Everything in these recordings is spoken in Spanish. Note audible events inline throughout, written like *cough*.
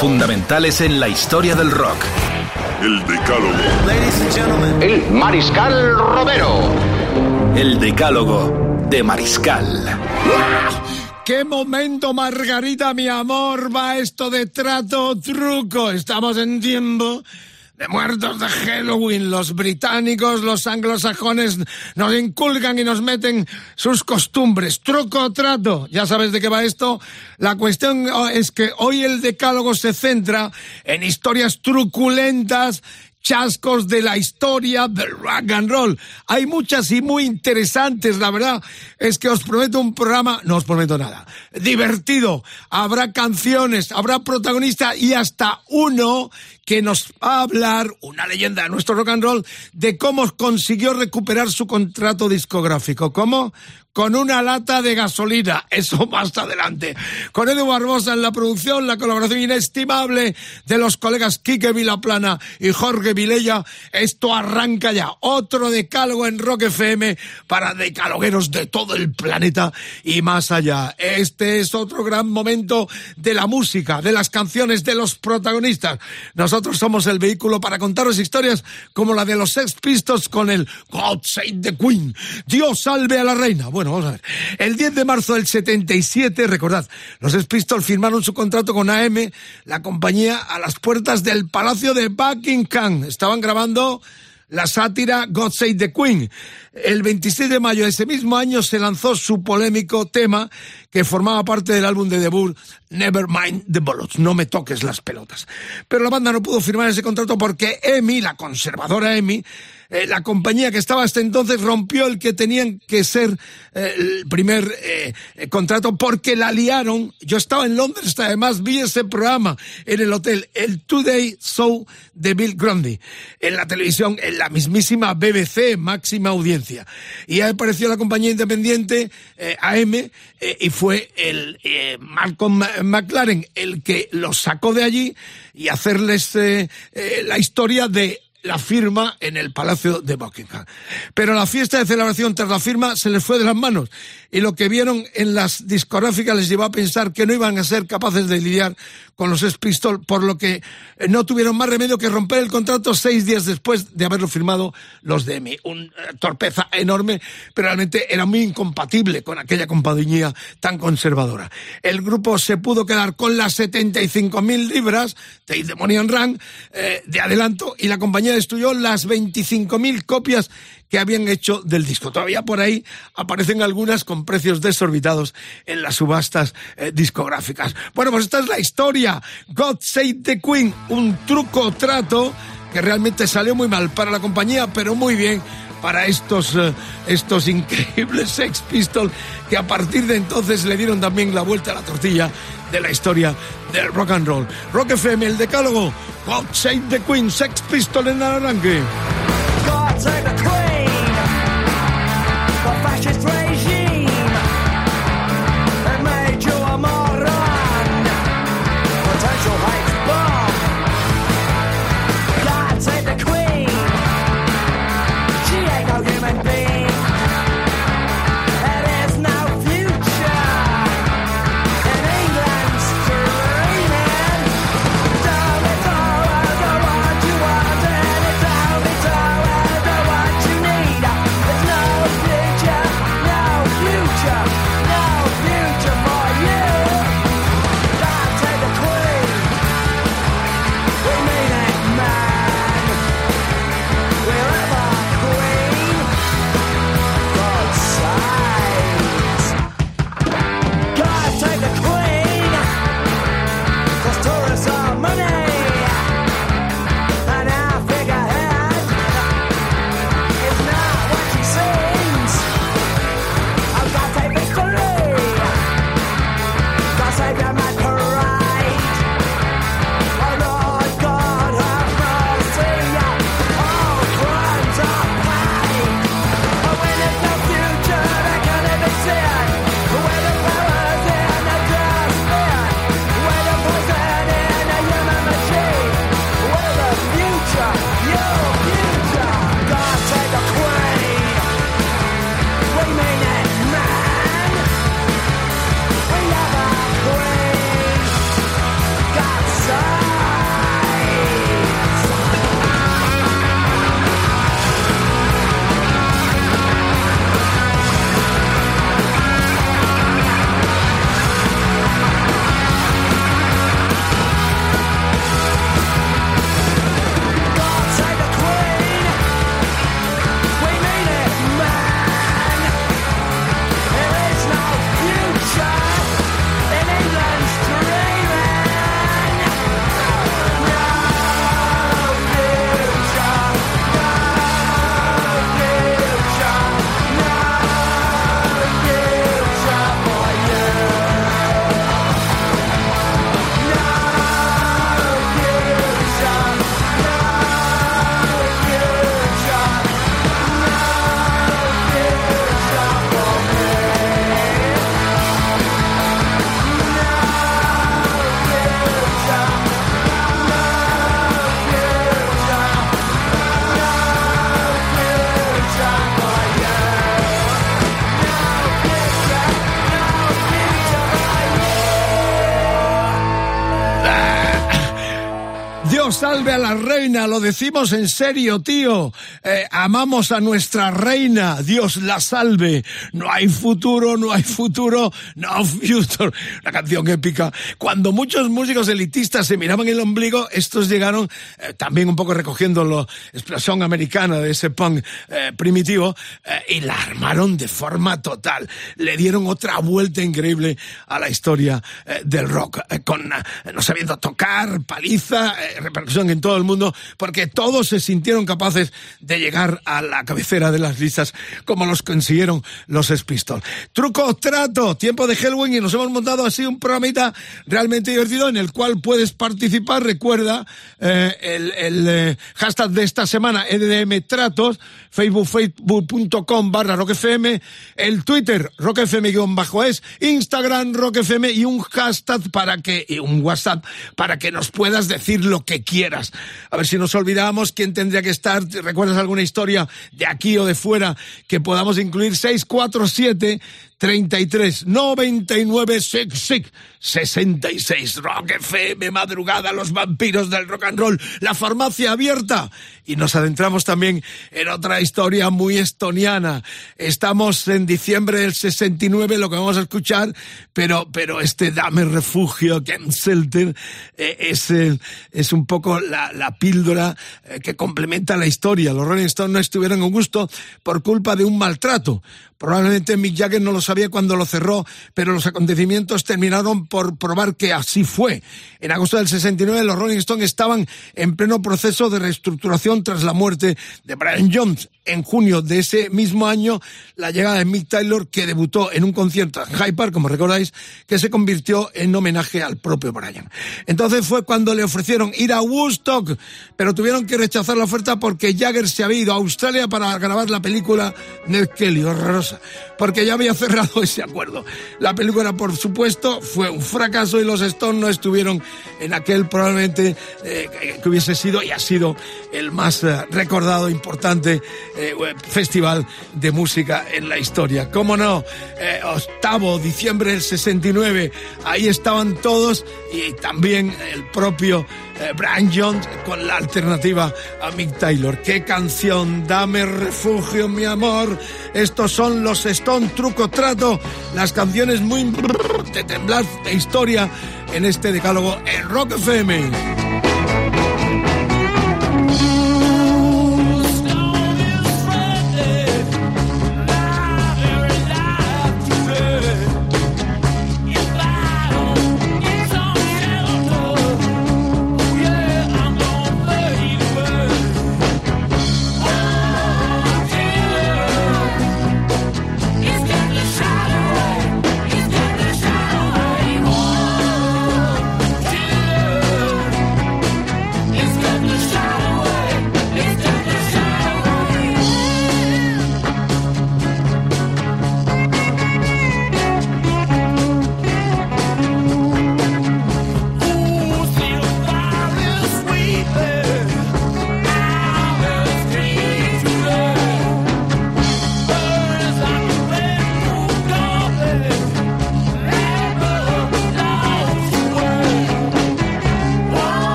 Fundamentales en la historia del rock. El Decálogo. El Mariscal Romero. El decálogo de Mariscal. ¡Qué momento, Margarita, mi amor! Va esto de trato truco. Estamos en tiempo de muertos de Halloween. Los británicos, los anglosajones nos inculcan y nos meten sus costumbres. Truco o trato. Ya sabes de qué va esto. La cuestión oh, es que hoy el decálogo se centra en historias truculentas chascos de la historia del rock and roll. Hay muchas y muy interesantes, la verdad es que os prometo un programa, no os prometo nada, divertido. Habrá canciones, habrá protagonistas y hasta uno que nos va a hablar, una leyenda de nuestro rock and roll, de cómo consiguió recuperar su contrato discográfico. ¿Cómo? Con una lata de gasolina. *laughs* Eso más adelante. Con Edu Barbosa en la producción, la colaboración inestimable de los colegas Quique Vilaplana y Jorge Vilella. Esto arranca ya. Otro decálogo en Rock FM para decalogueros de todo el planeta y más allá. Este es otro gran momento de la música, de las canciones, de los protagonistas. Nosotros somos el vehículo para contaros historias como la de los Sex Pistols con el God Save the Queen. Dios salve a la reina. Bueno, vamos a ver. El 10 de marzo del 77, recordad, los Sex Pistols firmaron su contrato con AM, la compañía a las puertas del Palacio de Buckingham. Estaban grabando la sátira God Save the Queen. El 26 de mayo de ese mismo año se lanzó su polémico tema que formaba parte del álbum de debut Never Mind the Bullets, no me toques las pelotas. Pero la banda no pudo firmar ese contrato porque EMI, la conservadora EMI, eh, la compañía que estaba hasta entonces rompió el que tenían que ser eh, el primer eh, contrato porque la liaron. Yo estaba en Londres, además vi ese programa en el hotel, el Today Show de Bill Grundy, en la televisión, en la mismísima BBC, máxima audiencia. Y ahí apareció la compañía independiente AM y fue el Malcolm McLaren el que los sacó de allí y hacerles la historia de la firma en el Palacio de Buckingham. Pero la fiesta de celebración tras la firma se les fue de las manos y lo que vieron en las discográficas les llevó a pensar que no iban a ser capaces de lidiar con los Sex Pistols, por lo que eh, no tuvieron más remedio que romper el contrato seis días después de haberlo firmado los de EMI. Una torpeza enorme, pero realmente era muy incompatible con aquella compañía tan conservadora. El grupo se pudo quedar con las 75.000 libras de Demonian Run eh, de adelanto y la compañía destruyó las 25.000 copias que habían hecho del disco. Todavía por ahí aparecen algunas con precios desorbitados en las subastas eh, discográficas. Bueno, pues esta es la historia. God Save the Queen, un truco trato que realmente salió muy mal para la compañía, pero muy bien para estos, eh, estos *laughs* increíbles Sex Pistols que a partir de entonces le dieron también la vuelta a la tortilla de la historia del rock and roll. Rock FM, el decálogo, God Save the Queen, Sex Pistol en el arranque. Lo decimos en serio, tío. Eh, amamos a nuestra reina, Dios la salve. No hay futuro, no hay futuro, no future. La canción épica. Cuando muchos músicos elitistas se miraban el ombligo, estos llegaron eh, también un poco recogiendo la explosión americana de ese punk eh, primitivo y la armaron de forma total. Le dieron otra vuelta increíble a la historia del rock, con no sabiendo tocar, paliza, repercusión en todo el mundo porque todos se sintieron capaces de llegar a la cabecera de las listas como los consiguieron los Spistols. Truco trato, tiempo de Halloween y nos hemos montado así un programita realmente divertido en el cual puedes participar. Recuerda eh, el, eh, hashtag de esta semana, EDM Tratos, Facebook, facebook.com barra rockfm, el Twitter, rockfm-es, Instagram, rockfm y un hashtag para que, y un WhatsApp para que nos puedas decir lo que quieras. A ver si nos olvidamos quién tendría que estar. ¿Recuerdas alguna historia de aquí o de fuera que podamos incluir? 647 33 99 66 66 Rock FM, madrugada, los vampiros del rock and roll, la farmacia abierta. Y nos adentramos también en otra historia muy estoniana. Estamos en diciembre del 69, lo que vamos a escuchar, pero, pero este Dame Refugio, Ken Selter, eh, es, es un poco la, píldora eh, que complementa la historia. Los Rolling Stones no estuvieron en gusto por culpa de un maltrato. Probablemente Mick Jagger no lo sabía cuando lo cerró, pero los acontecimientos terminaron por probar que así fue. En agosto del 69 los Rolling Stones estaban en pleno proceso de reestructuración tras la muerte de Brian Jones. En junio de ese mismo año, la llegada de Mick Taylor, que debutó en un concierto en Hyde Park, como recordáis, que se convirtió en homenaje al propio Brian. Entonces fue cuando le ofrecieron ir a Woodstock, pero tuvieron que rechazar la oferta porque Jagger se había ido a Australia para grabar la película Ned Kelly, horrorosa, porque ya había *laughs* cerrado ese acuerdo. La película, por supuesto, fue un fracaso y los Stones no estuvieron en aquel probablemente eh, que hubiese sido y ha sido el más eh, recordado, importante eh, festival de música en la historia. ¿Cómo no? octavo, diciembre del 69, ahí estaban todos y también el propio Brian Jones con la alternativa a Mick Taylor. ¿Qué canción? Dame refugio, mi amor. Estos son los Stone Truco Trato, las canciones muy de temblar de historia en este decálogo en Rock FM.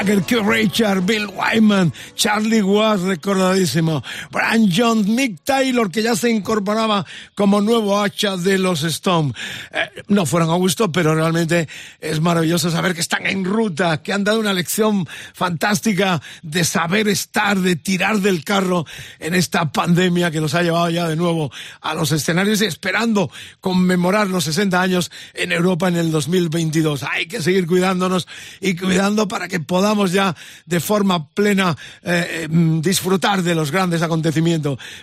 Jagger, Richard, Bill Wyman, Charlie Watts, recordadísimo. Brian Jones, Mick Taylor, que ya se incorporaba como nuevo hacha de los Stones. Eh, no fueron a gusto, pero realmente es maravilloso saber que están en ruta, que han dado una lección fantástica de saber estar, de tirar del carro en esta pandemia que nos ha llevado ya de nuevo a los escenarios y esperando conmemorar los 60 años en Europa en el 2022. Hay que seguir cuidándonos y cuidando para que podamos ya de forma plena eh, mm, disfrutar de los grandes acontecimientos.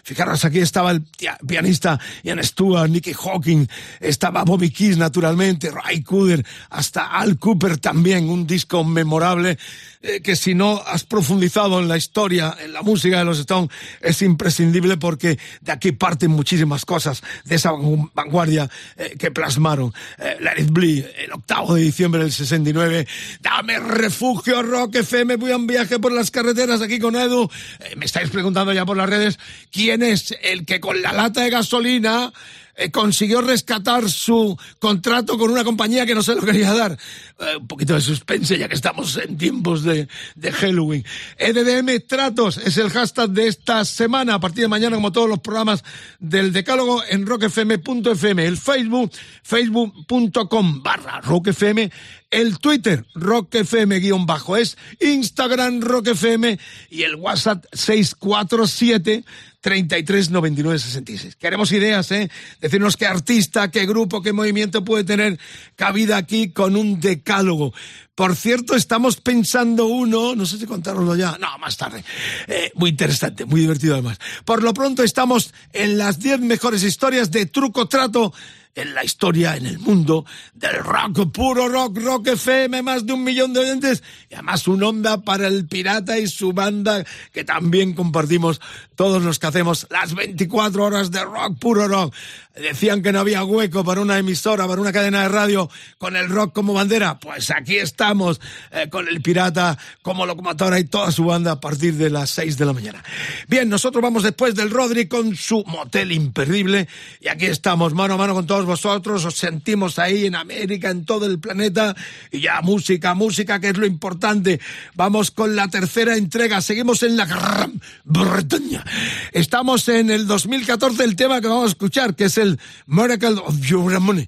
Fijaros, aquí estaba el pianista Ian Stewart, Nicky Hawking, estaba Bobby Keys naturalmente, Ray Cooder, hasta Al Cooper también, un disco memorable eh, que si no has profundizado en la historia, en la música de los Stones, es imprescindible porque de aquí parten muchísimas cosas de esa vanguardia eh, que plasmaron. Let It Bleed, el octavo de diciembre del 69. Dame refugio, Rock FM. Voy a un viaje por las carreteras aquí con Edu. Eh, me estáis preguntando ya por las redes quién es el que con la lata de gasolina eh, consiguió rescatar su contrato con una compañía que no se lo quería dar. Eh, un poquito de suspense ya que estamos en tiempos de, de Halloween. EDDM Tratos es el hashtag de esta semana. A partir de mañana, como todos los programas del Decálogo, en rockfm.fm. El Facebook, facebook.com barra rockfm. El Twitter, rockfm-es. Instagram, rockfm. Y el WhatsApp 647 33 99 66. Queremos ideas, ¿eh? Decirnos qué artista, qué grupo, qué movimiento puede tener cabida aquí con un decálogo. Por cierto, estamos pensando uno, no sé si contároslo ya, no, más tarde. Eh, muy interesante, muy divertido además. Por lo pronto estamos en las 10 mejores historias de truco trato en la historia, en el mundo del rock, puro rock, rock FM, más de un millón de oyentes y además un onda para el pirata y su banda que también compartimos todos los que hacemos las 24 horas de rock, puro rock. Decían que no había hueco para una emisora, para una cadena de radio con el rock como bandera. Pues aquí estamos eh, con el pirata como locomotora y toda su banda a partir de las 6 de la mañana. Bien, nosotros vamos después del Rodri con su motel imperdible y aquí estamos mano a mano con todos vosotros, os sentimos ahí en América, en todo el planeta, y ya música, música, que es lo importante. Vamos con la tercera entrega, seguimos en la Gran Bretaña. Estamos en el 2014, el tema que vamos a escuchar, que es el Miracle of Your Money.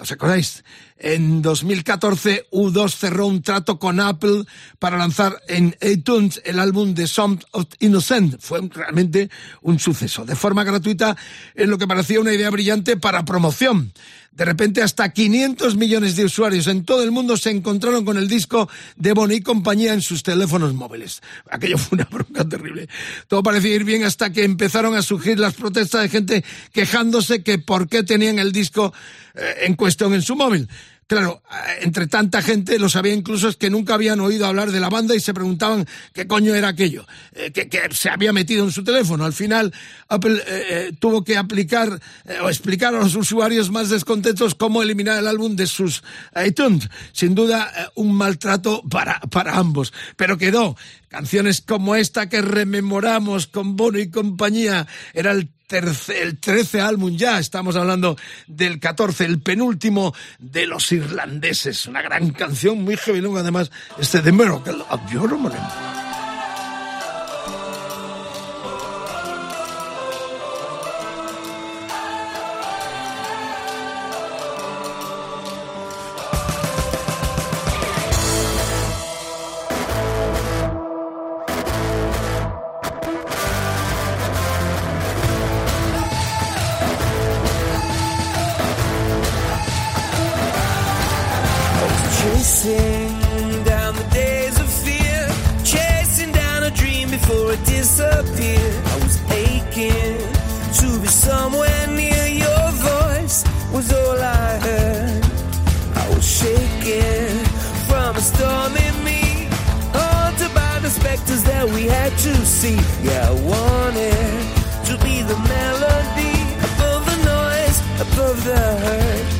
¿Os acordáis? En 2014, U2 cerró un trato con Apple para lanzar en iTunes el álbum The Sound of Innocent. Fue realmente un suceso. De forma gratuita, en lo que parecía una idea brillante para promoción. De repente hasta 500 millones de usuarios en todo el mundo se encontraron con el disco de Bonnie y compañía en sus teléfonos móviles. *laughs* Aquello fue una bronca terrible. Todo parecía ir bien hasta que empezaron a surgir las protestas de gente quejándose que por qué tenían el disco eh, en cuestión en su móvil. Claro, eh, entre tanta gente lo sabía incluso es que nunca habían oído hablar de la banda y se preguntaban qué coño era aquello, eh, que, se había metido en su teléfono. Al final, Apple eh, tuvo que aplicar o explicar a los usuarios más descontentos cómo eliminar el álbum de sus iTunes. Sin duda, un maltrato para, para ambos. Pero quedó. Canciones como esta que rememoramos con Bono y compañía. Era el el 13 álbum ya, estamos hablando del 14, el penúltimo de los irlandeses. Una gran canción, muy heavy además, este de Miracle of Your can't would disappeared. I was aching to be somewhere near your voice, was all I heard. I was shaking from a storm in me, haunted by the specters that we had to see. Yeah, I wanted to be the melody above the noise, above the hurt.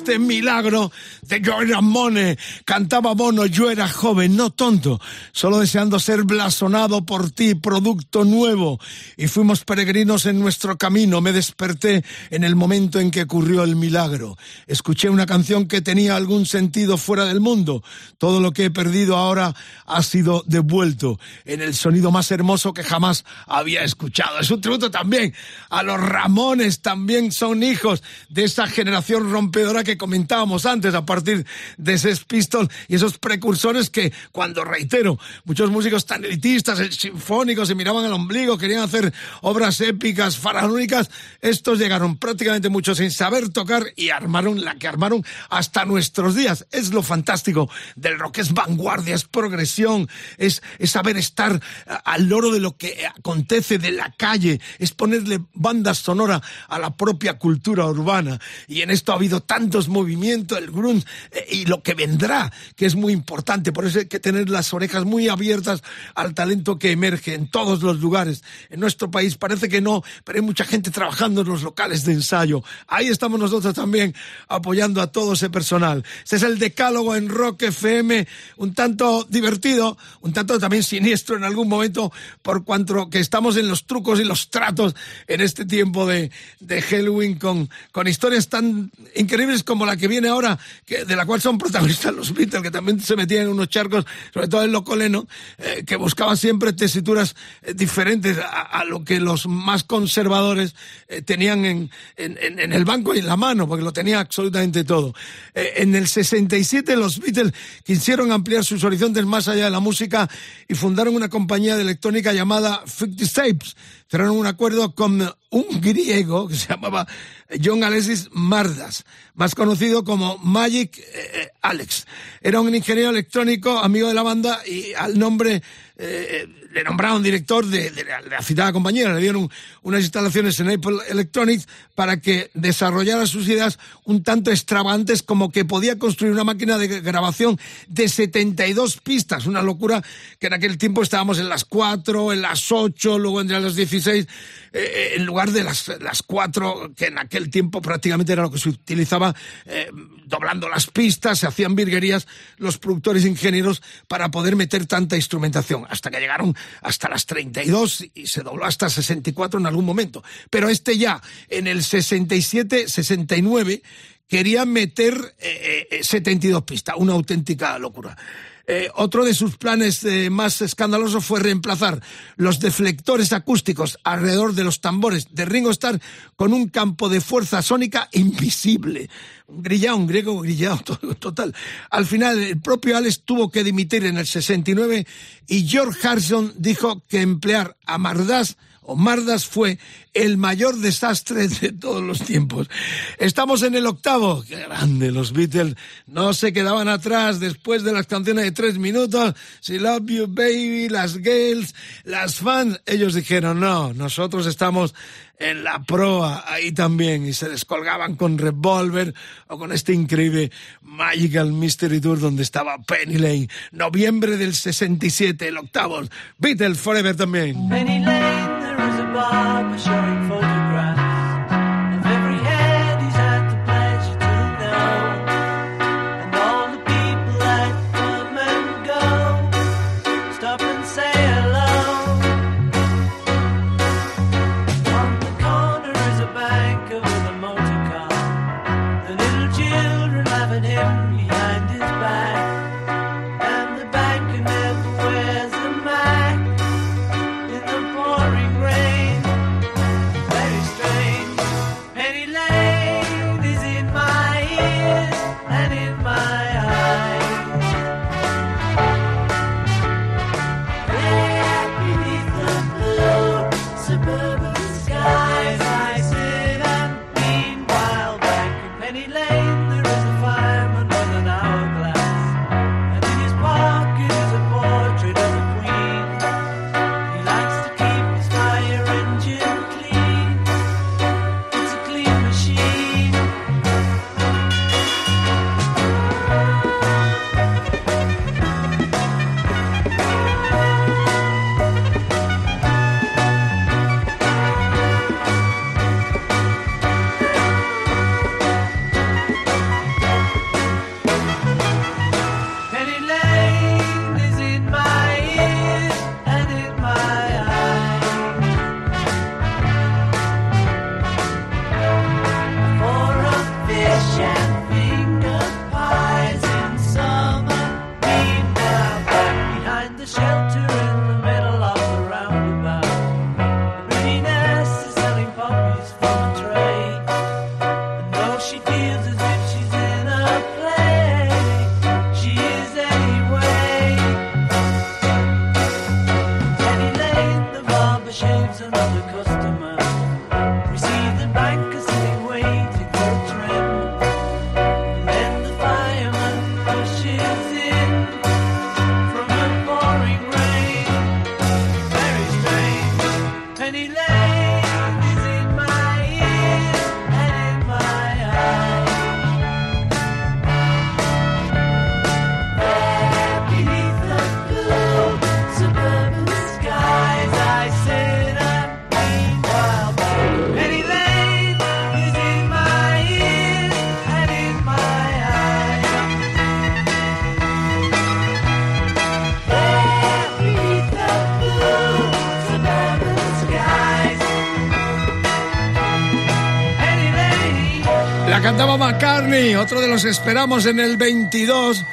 Este milagro de Yo era Mone! Cantaba Bono, yo era joven, no tonto, solo deseando ser blasonado por ti, producto nuevo. Y fuimos peregrinos en nuestro camino. Me desperté en el momento en que ocurrió el milagro. Escuché una canción que tenía algún sentido fuera del mundo. Todo lo que he perdido ahora ha sido devuelto en el sonido más hermoso que jamás había escuchado. Es un tributo también a los Ramones, también son hijos de esa generación rompedora que comentábamos antes a partir de Sex Pistols y esos precursores que cuando reitero, muchos músicos tan elitistas, eh, sinfónicos, se miraban al ombligo, querían hacer obras épicas, faraónicas, estos llegaron prácticamente muchos sin saber tocar y armaron la que armaron hasta nuestros días. Es lo fantástico del rock, es vanguardia, es progresión, es, es saber estar a- al loro de lo que acontece de la calle, es ponerle banda sonora a la propia cultura urbana. Y en esto ha habido tantos movimientos, el grunge eh, y lo que vendrá, que es muy importante. Por eso hay que tener las orejas muy abiertas al talento que emerge en todos los lugares. En nuestro país parece que no, pero hay mucha gente trabajando en los locales de ensayo. Ahí estamos nosotros también apoyando a todo ese personal. Este es el decálogo en Rock FM, un tanto divertido, un tanto también siniestro en algún momento, por cuanto que estamos en los trucos y los tratos en este tiempo de, de Halloween con, con historias tan increíbles como la que viene ahora, que, de la cual son protagonistas los Beatles, que también se metían en unos charcos, sobre todo el Locoleno, eh, que buscaban siempre tesituras eh, diferentes a, lo que los más conservadores eh, tenían en, en, en- en el banco y en la mano, porque lo tenía absolutamente todo. Eh, en el 67 los Beatles quisieron ampliar sus horizontes más allá de la música y fundaron una compañía de electrónica llamada Fifty Tapes. Cerraron un acuerdo con un griego que se llamaba John Alexis Mardas, más conocido como Magic eh, eh, Alex. Era un ingeniero electrónico, amigo de la banda, y al nombre eh, le nombraron director de, la, citada compañía, le dieron unas instalaciones en Apple Electronics para que desarrollara sus ideas un tanto extravagantes como que podía construir una máquina de grabación de 72 pistas, una locura que en aquel tiempo estábamos en las 4, en las 8, luego entre las 16, eh, en lugar de las, las 4, que en aquel tiempo prácticamente era lo que se utilizaba, eh, doblando las pistas, se hacían virguerías los productores ingenieros para poder meter tanta instrumentación, hasta que llegaron hasta las 32 y se dobló hasta 64 en algún momento. Pero este ya, en el 67, 69, quería meter eh, eh, 72 pistas, una auténtica locura. Eh, otro de sus planes eh, más escandalosos fue reemplazar los deflectores acústicos alrededor de los tambores de Ringo Starr con un campo de fuerza sónica invisible. Grillado, un griego grillado *laughs* total. Al final, el propio Alex tuvo que dimitir en el 69 y George Harrison dijo que emplear a Mardas Mardas fue el mayor desastre de todos los tiempos. Estamos en el octavo. Qué grande, los Beatles no se quedaban atrás después de las canciones de tres minutos. Si Love You Baby, las Girls, las fans. Ellos dijeron, no, nosotros estamos en la proa ahí también y se descolgaban con Revolver o con este increíble Magical Mystery Tour donde estaba Penny Lane. Noviembre del 67, el octavo. Beatles Forever también. Penny Lane, there is Otro de los esperamos en el 22,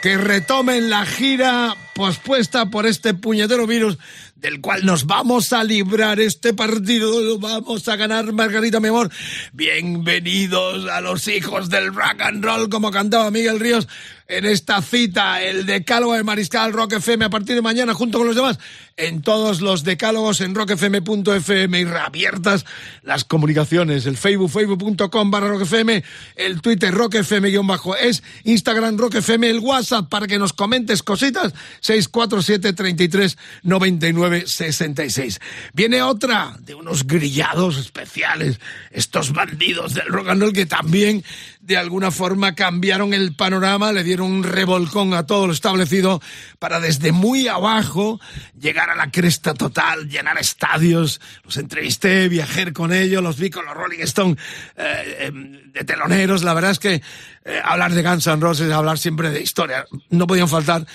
que retomen la gira pospuesta por este puñetero virus del cual nos vamos a librar este partido, vamos a ganar, Margarita, mi amor. Bienvenidos a los hijos del rock and roll, como cantaba Miguel Ríos en esta cita, el decálogo de Mariscal Rock FM a partir de mañana, junto con los demás, en todos los decálogos en rockfm.fm y reabiertas las comunicaciones, el Facebook, facebook.com barra rockfm, el Twitter rockfm guion bajo es, Instagram rockfm, el WhatsApp para que nos comentes cositas, 647 33 99 66. Viene otra de unos grillados especiales, estos bandidos del rock and roll que también de alguna forma cambiaron el panorama, le dieron un revolcón a todo lo establecido para desde muy abajo llegar a la cresta total, llenar estadios. Los entrevisté, viajar con ellos, los vi con los Rolling Stones eh, eh, de teloneros. La verdad es que eh, hablar de Guns N' Roses, hablar siempre de historia, no podían faltar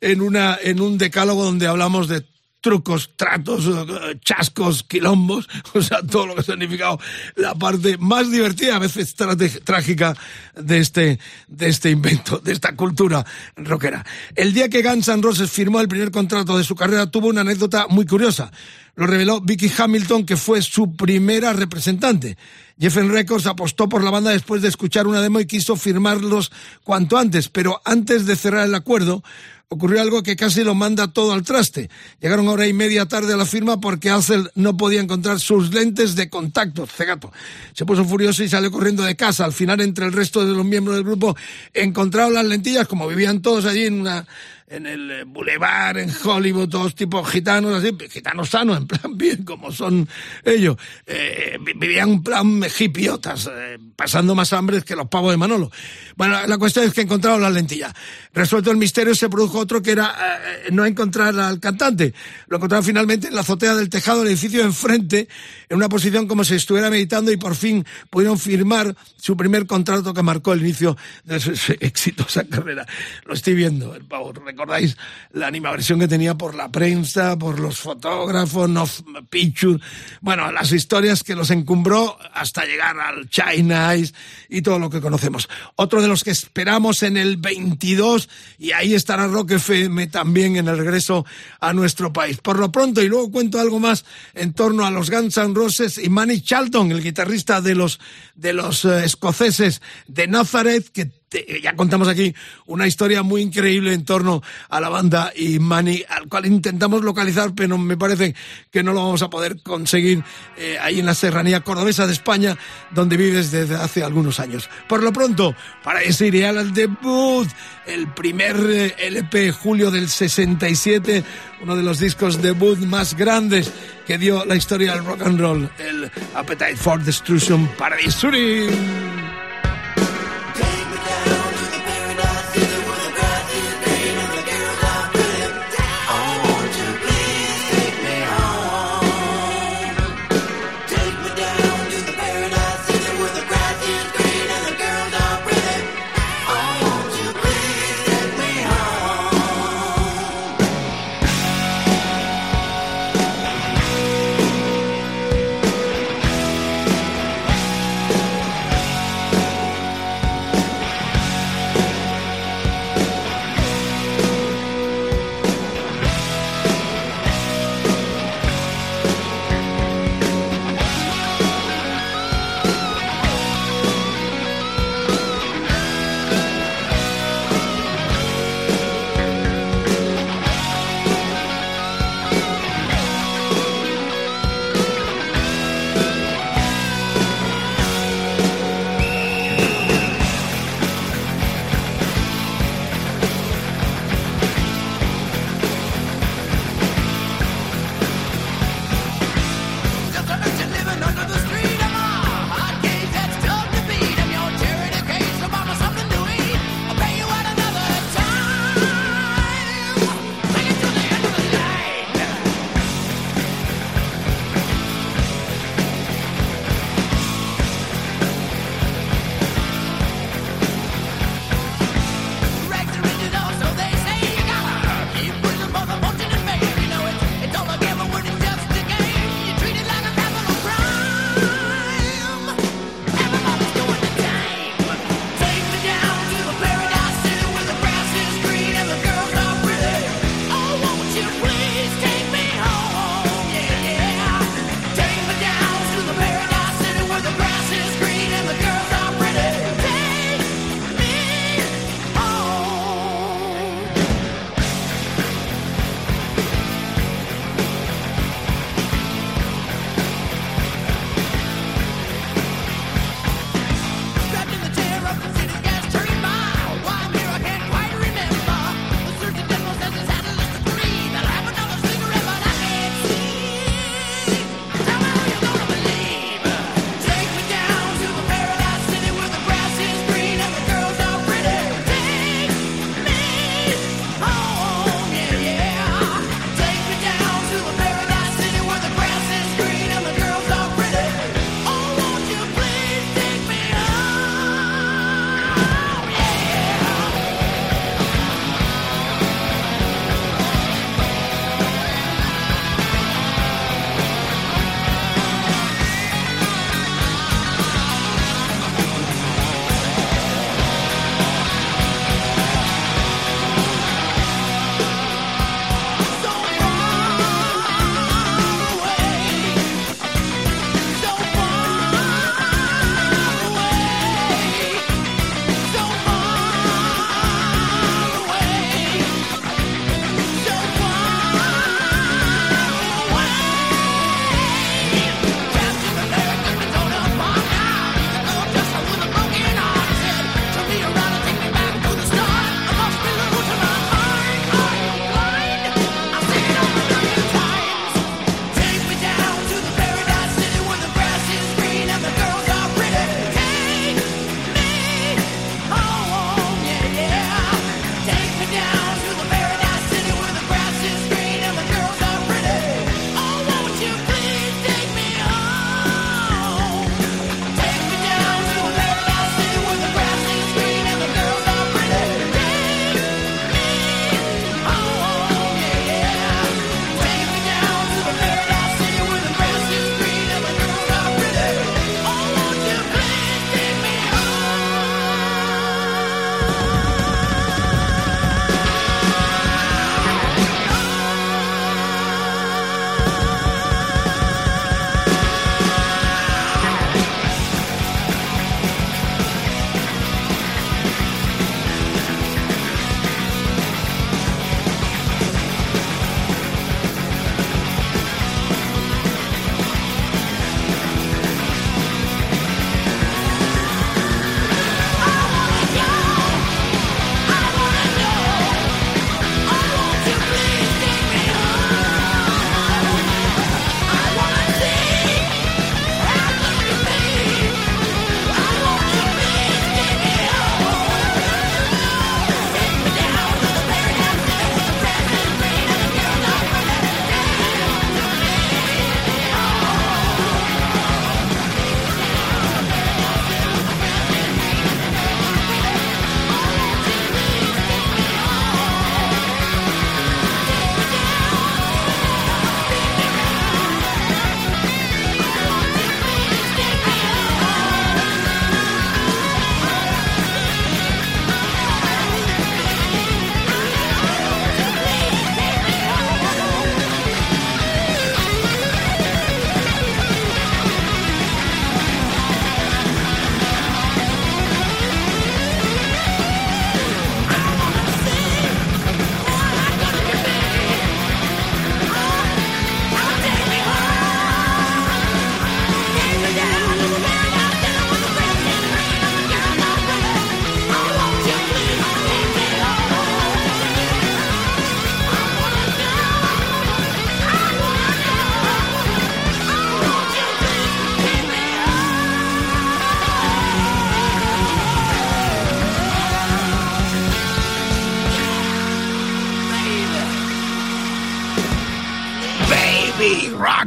en, una, en un decálogo donde hablamos de trucos, tratos, eh, chascos, quilombos, *laughs* o sea, todo lo que ha significado la parte más divertida, a veces trágica de este, de este invento, de esta cultura rockera. El día que Guns N' Roses firmó el primer contrato de su carrera tuvo una anécdota muy curiosa. Lo reveló Vicky Hamilton, que fue su primera representante. Jeffen Records apostó por la banda después de escuchar una demo y quiso firmarlos cuanto antes, pero antes de cerrar el acuerdo, ocurrió algo que casi lo manda todo al traste. Llegaron hora y media tarde a la firma porque Ansel no podía encontrar sus lentes de contacto. Cegato. Se puso furioso y salió corriendo de casa. Al final, entre el resto de los miembros del grupo, encontraron las lentillas, como vivían todos allí en una en el eh, boulevard, en Hollywood, todos tipos gitanos, así, gitanos sanos, en plan *laughs* bien como son ellos. Eh, vi- vivían un plan hipiotas, eh, pasando más hambres que los pavos de Manolo. Bueno, la cuestión es que encontraron las lentillas. Resuelto el misterio, se produjo otro que era eh, no encontrar al cantante. Lo encontraron finalmente en la azotea del tejado del edificio de enfrente, en una posición como si estuviera meditando y por fin pudieron firmar su primer contrato que marcó el inicio de su *laughs* exitosa carrera. Lo estoy viendo, el pavo. ¿Recordáis la animaversión que tenía por la prensa, por los fotógrafos, no pictures? Bueno, las historias que los encumbró hasta llegar al China Ice y todo lo que conocemos. Otro de los que esperamos en el 22 y ahí estará Rock FM también en el regreso a nuestro país. Por lo pronto, y luego cuento algo más en torno a los Guns N' Roses y Manny Charlton, el guitarrista de los, de los eh, escoceses de Nazareth, que te- ya contamos aquí una historia muy increíble en torno a la banda y Manny, al cual intentamos localizar, pero me parece que no lo vamos a poder conseguir eh, ahí en la serranía cordobesa de España, donde vives desde hace algunos años. Por lo pronto, para ese ideal al debut, el primer eh, LP julio del 67, uno de los discos debut más grandes que dio la historia del rock and roll, el Appetite for Destruction Paradise.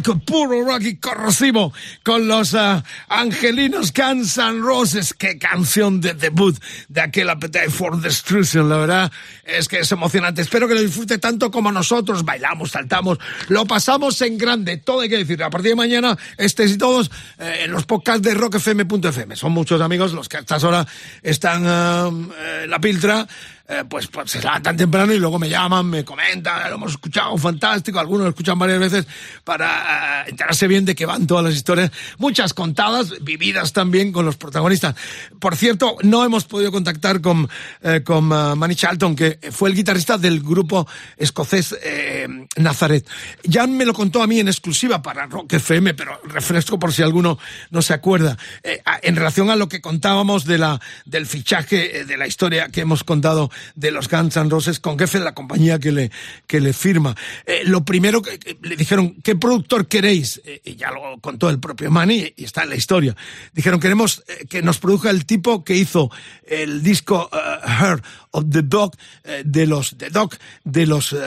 Y rock, puro y corrosivo con los uh, angelinos Guns N' Roses. Qué canción de debut de aquel Appetite for Destruction, la verdad es que es emocionante. Espero que lo disfrute tanto como nosotros. Bailamos, saltamos, lo pasamos en grande, todo hay que decir. A partir de mañana, estés y todos eh, en los podcasts de rockfm.fm. Son muchos amigos los que a estas horas están uh, en la piltra eh, pues, pues se levantan temprano y luego me llaman, me comentan, lo hemos escuchado, fantástico, algunos lo escuchan varias veces para uh, enterarse bien de que van todas las historias, muchas contadas, vividas también con los protagonistas. Por cierto, no hemos podido contactar con, eh, con uh, Manny Charlton, que fue el guitarrista del grupo escocés eh, Nazaret. Ya me lo contó a mí en exclusiva para Rock FM, pero refresco por si alguno no se acuerda, en relación a lo que contábamos de la, del fichaje, de la historia que hemos contado de los Guns N' Roses con de la compañía que le, que le firma. Eh, lo primero que, le dijeron, ¿qué productor queréis? Eh, y ya lo contó el propio Manny y está en la historia. Dijeron, queremos eh, que nos produzca el tipo que hizo el disco uh, Heart of the Dog de los The Dog de los uh,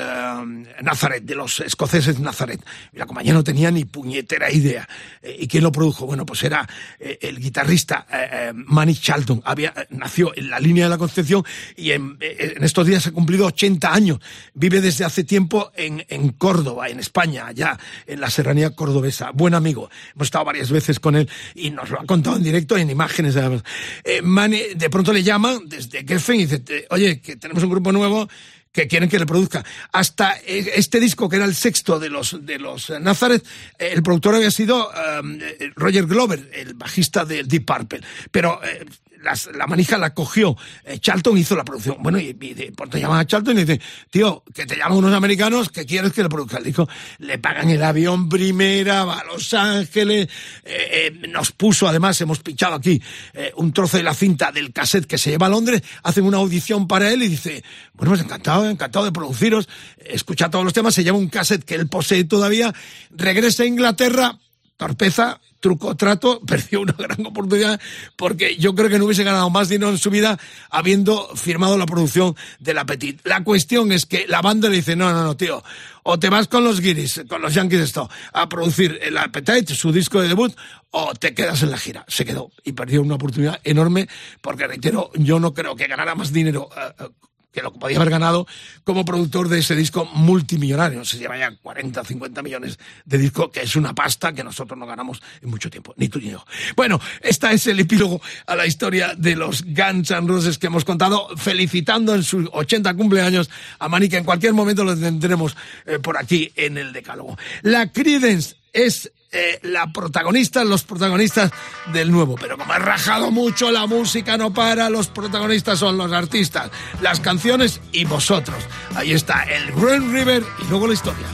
Nazareth, de los escoceses Nazareth. Y la compañía no tenía ni puñetera idea. ¿Y quién lo produjo? Bueno, pues era el guitarrista Manny Charlton. Había, nació en la línea de la Concepción y en en estos días ha cumplido 80 años. Vive desde hace tiempo en, en, Córdoba, en España, allá en la serranía cordobesa. Buen amigo. Hemos estado varias veces con él y nos lo ha contado en directo en imágenes. Eh, Manny, de pronto le llaman desde Geffen y dice, oye, que tenemos un grupo nuevo que quieren que le produzca. Hasta este disco, que era el sexto de los, de los Nazareth, el productor había sido Roger Glover, el bajista de Deep Purple. Pero eh, la manija la cogió. Eh, Charlton hizo la producción. Bueno, y, y de pronto llaman a Charlton y dice, tío, que te llaman unos americanos que quieres que le produzca el disco. Le pagan el avión primera, va a Los Ángeles, eh, eh, nos puso, además, hemos pinchado aquí un trozo de la cinta del cassette que se lleva a Londres, hacen una audición para él y dice, bueno, pues encantado, encantado de produciros, escucha todos los temas, se lleva un cassette que él posee todavía, regresa a Inglaterra, torpeza, truco, trato, *laughs* perdió una gran oportunidad porque yo creo que no hubiese ganado más dinero en su vida habiendo firmado la producción del Appetit. La cuestión es que la banda le dice, no, no, no, tío, o te vas con los guiris, con los Yankees esto, a producir el Appetite, su disco de debut, o te quedas en la gira. Se quedó y perdió una oportunidad enorme porque, reitero, yo no creo que ganara más dinero uh, que lo podía haber ganado como productor de ese disco multimillonario. Se lleva ya 40, 50 millones de disco, que es una pasta que nosotros no ganamos en mucho tiempo, ni tú ni yo. Bueno, este es el epílogo a la historia de los Guns N' Roses que hemos contado, felicitando en sus 80 cumpleaños a Mani, que en cualquier momento lo tendremos eh, por aquí en el decálogo. La Credence es eh, la protagonista, los protagonistas del nuevo. Pero como ha rajado mucho, la música no para, los protagonistas son los artistas, las canciones y vosotros. Ahí está el Grand River y luego la historia.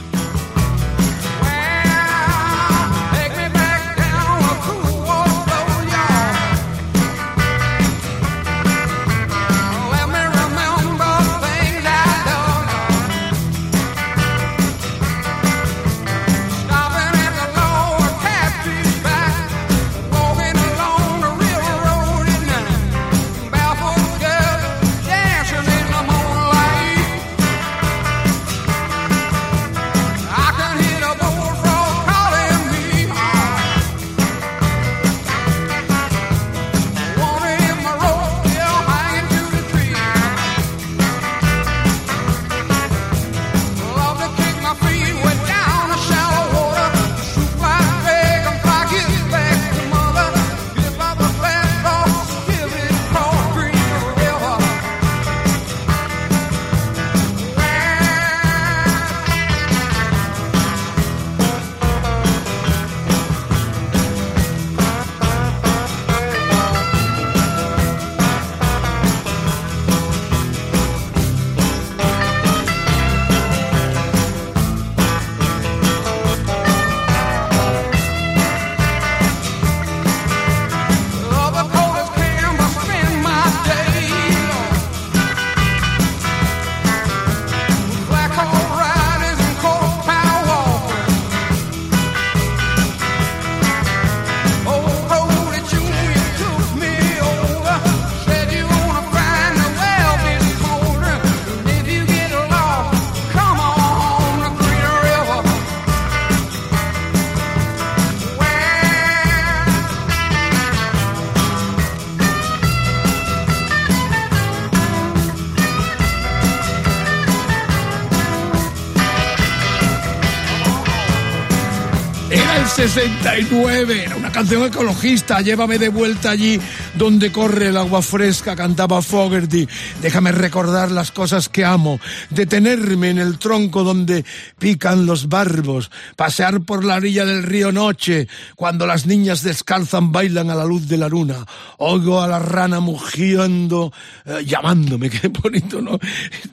69. Era una canción ecologista. Llévame de vuelta allí donde corre el agua fresca, cantaba Fogerty. Déjame recordar las cosas que amo. Detenerme en el tronco donde pican los barbos. Pasear por la orilla del río Noche, cuando las niñas descalzan bailan a la luz de la luna. Oigo a la rana mugiendo, eh, llamándome. *laughs* Qué bonito, ¿no?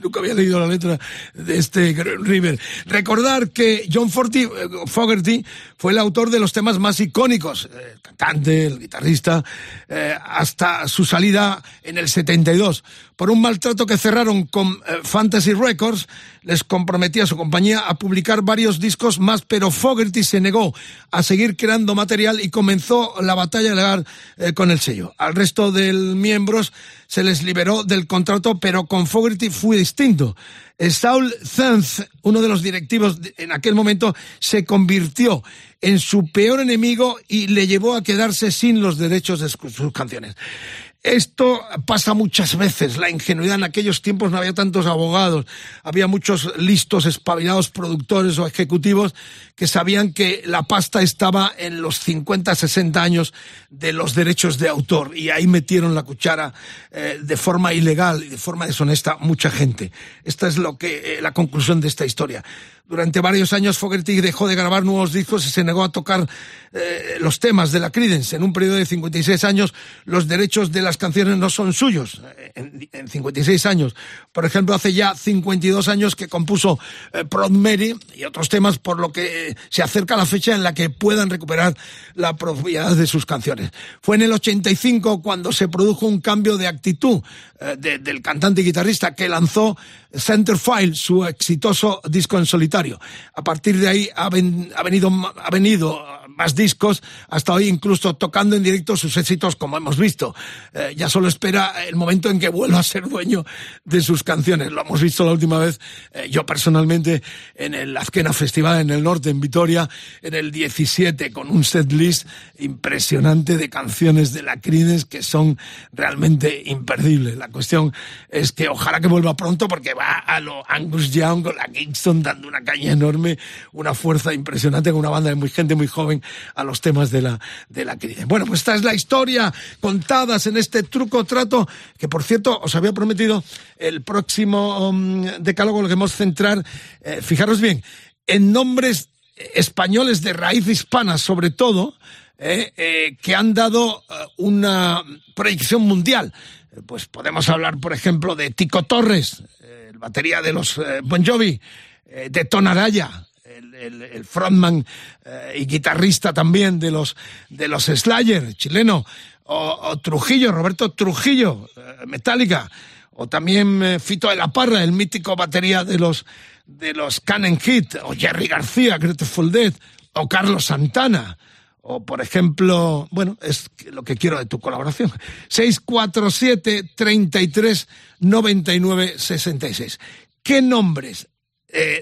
Nunca había leído la letra de este River. Recordar que John eh, Fogerty fue el autor de los temas más icónicos, el cantante, el guitarrista, eh, hasta su salida en el 72. Por un maltrato que cerraron con eh, Fantasy Records, les comprometía a su compañía a publicar varios discos más, pero Fogerty se negó a seguir creando material y comenzó la batalla legal eh, con el sello. Al resto de miembros se les liberó del contrato, pero con Fogerty fue distinto. Saul Zenz, uno de los directivos en aquel momento, se convirtió en su peor enemigo y le llevó a quedarse sin los derechos de sus canciones. Esto pasa muchas veces, la ingenuidad. En aquellos tiempos no había tantos abogados, había muchos listos, espabilados productores o ejecutivos que sabían que la pasta estaba en los 50, 60 años de los derechos de autor y ahí metieron la cuchara eh, de forma ilegal y de forma deshonesta mucha gente. Esta es lo que, eh, la conclusión de esta historia. Durante varios años Fogerty dejó de grabar nuevos discos y se negó a tocar eh, los temas de la Creedence. En un periodo de 56 años los derechos de las canciones no son suyos. En, en 56 años. Por ejemplo, hace ya 52 años que compuso eh, Proud Mary y otros temas, por lo que eh, se acerca la fecha en la que puedan recuperar la propiedad de sus canciones. Fue en el 85 cuando se produjo un cambio de actitud eh, de, del cantante y guitarrista que lanzó Centerfile, su exitoso disco en solitario. A partir de ahí ha, ven, ha venido, ha venido más discos, hasta hoy incluso tocando en directo sus éxitos, como hemos visto. Eh, ya solo espera el momento en que vuelva a ser dueño de sus canciones. Lo hemos visto la última vez, eh, yo personalmente, en el Azquena Festival en el norte, en Vitoria, en el 17, con un set list impresionante de canciones de la Creedence que son realmente imperdibles. La cuestión es que ojalá que vuelva pronto porque va a lo Angus Young con la Kingston dando una caña enorme, una fuerza impresionante con una banda de muy gente muy joven a los temas de la, de la Creedence. Bueno, pues esta es la historia contadas en este truco trato que, por cierto, os había prometido el próximo um, decálogo lo que hemos centrar, eh, fijaros bien, en nombres españoles de raíz hispana, sobre todo, eh, eh, que han dado una proyección mundial. Pues podemos hablar, por ejemplo, de Tico Torres, el batería de los Bon Jovi, de Tonaraya, el, frontman eh, y guitarrista también de los de los Slayer, chileno, o, Trujillo, Roberto Trujillo, eh, Metallica, o también eh, Fito de la Parra, el mítico batería de los de los Cannon Hit, o Jerry García, Grateful Dead, o Carlos Santana. O, por ejemplo, bueno, es lo que quiero de tu colaboración. 647 33 99 66. ¿Qué nombres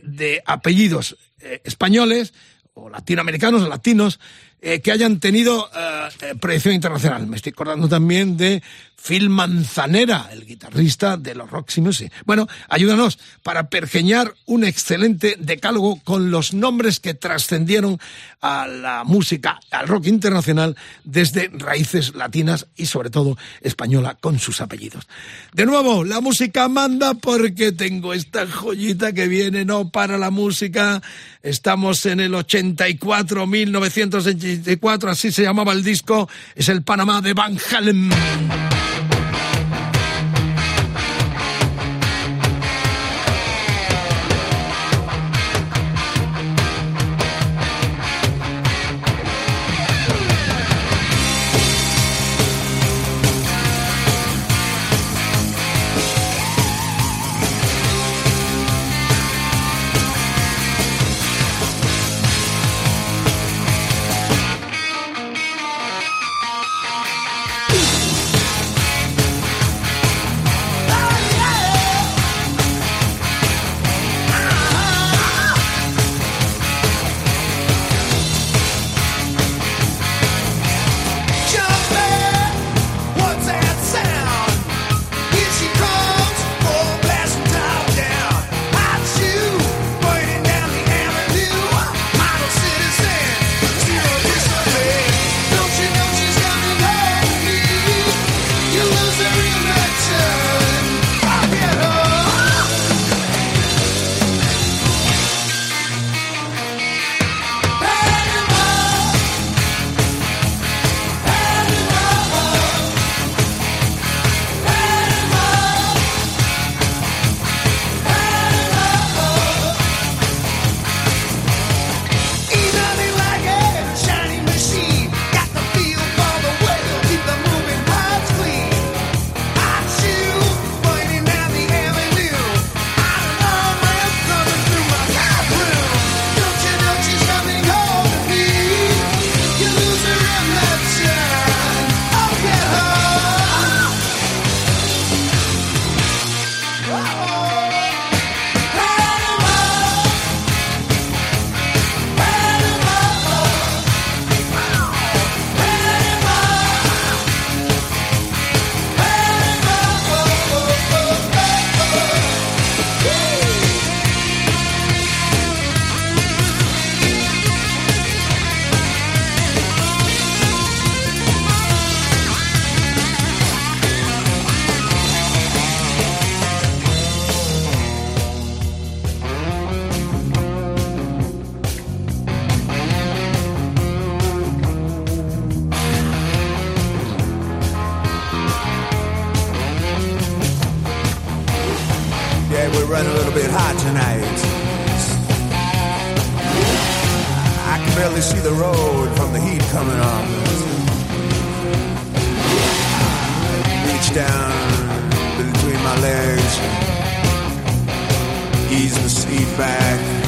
de apellidos eh, españoles o latinoamericanos o latinos eh, que hayan tenido eh, proyección internacional. Me estoy acordando también de Phil Manzanera, el guitarrista de los Roxy Music. Bueno, ayúdanos para pergeñar un excelente decálogo con los nombres que trascendieron a la música, al rock internacional, desde raíces latinas y sobre todo española con sus apellidos. De nuevo, la música manda porque tengo esta joyita que viene, no para la música. Estamos en el 84, 1984, así se llamaba el disco, es el Panamá de Van Halen. Down between my legs, ease the seat back.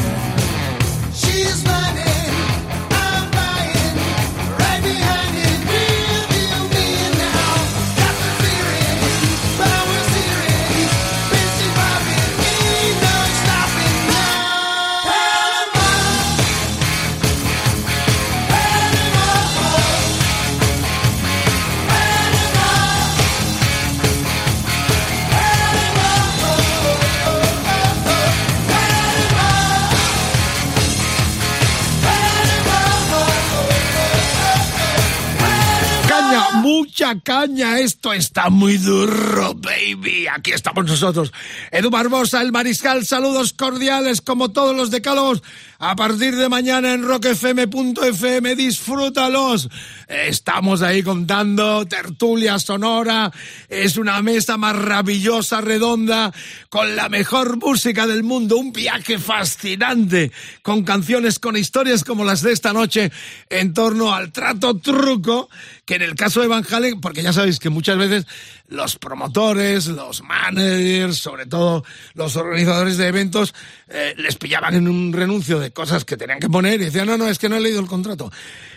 Caña, esto está muy duro, baby. Aquí estamos nosotros. Edu Barbosa, el mariscal, saludos cordiales como todos los decálogos. A partir de mañana en rockfm.fm, disfrútalos. Estamos ahí contando tertulia sonora. Es una mesa maravillosa, redonda, con la mejor música del mundo. Un viaje fascinante, con canciones, con historias como las de esta noche, en torno al trato truco, que en el caso de Van Halen, porque ya sabéis que muchas veces los promotores, los managers, sobre todo los organizadores de eventos, eh, les pillaban en un renuncio de cosas que tenían que poner y decían, no, no, es que no he leído el contrato.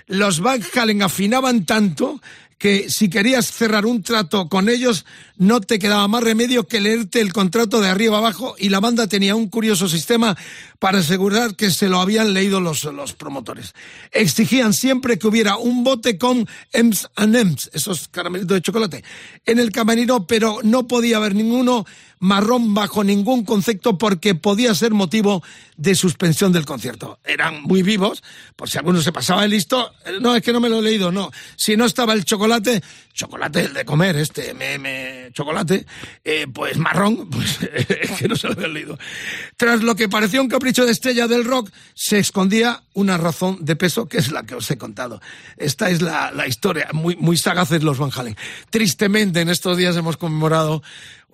Los Halen afinaban tanto que si querías cerrar un trato con ellos, no te quedaba más remedio que leerte el contrato de arriba abajo y la banda tenía un curioso sistema para asegurar que se lo habían leído los, los promotores. Exigían siempre que hubiera un bote con M's and M's, esos caramelitos de chocolate, en el camerino, pero no podía haber ninguno marrón bajo ningún concepto porque podía ser motivo de suspensión del concierto. Eran muy vivos, por si alguno se pasaba de listo, eh, no, es que no me lo he leído, no. Si no estaba el chocolate, chocolate el de comer, este MM chocolate, eh, pues marrón, *laughs* pues es que no se lo había leído. Tras lo que parecía un capricho de estrella del rock, se escondía una razón de peso, que es la que os he contado. Esta es la, la historia, muy, muy sagaces los Van Halen. Tristemente, en estos días hemos conmemorado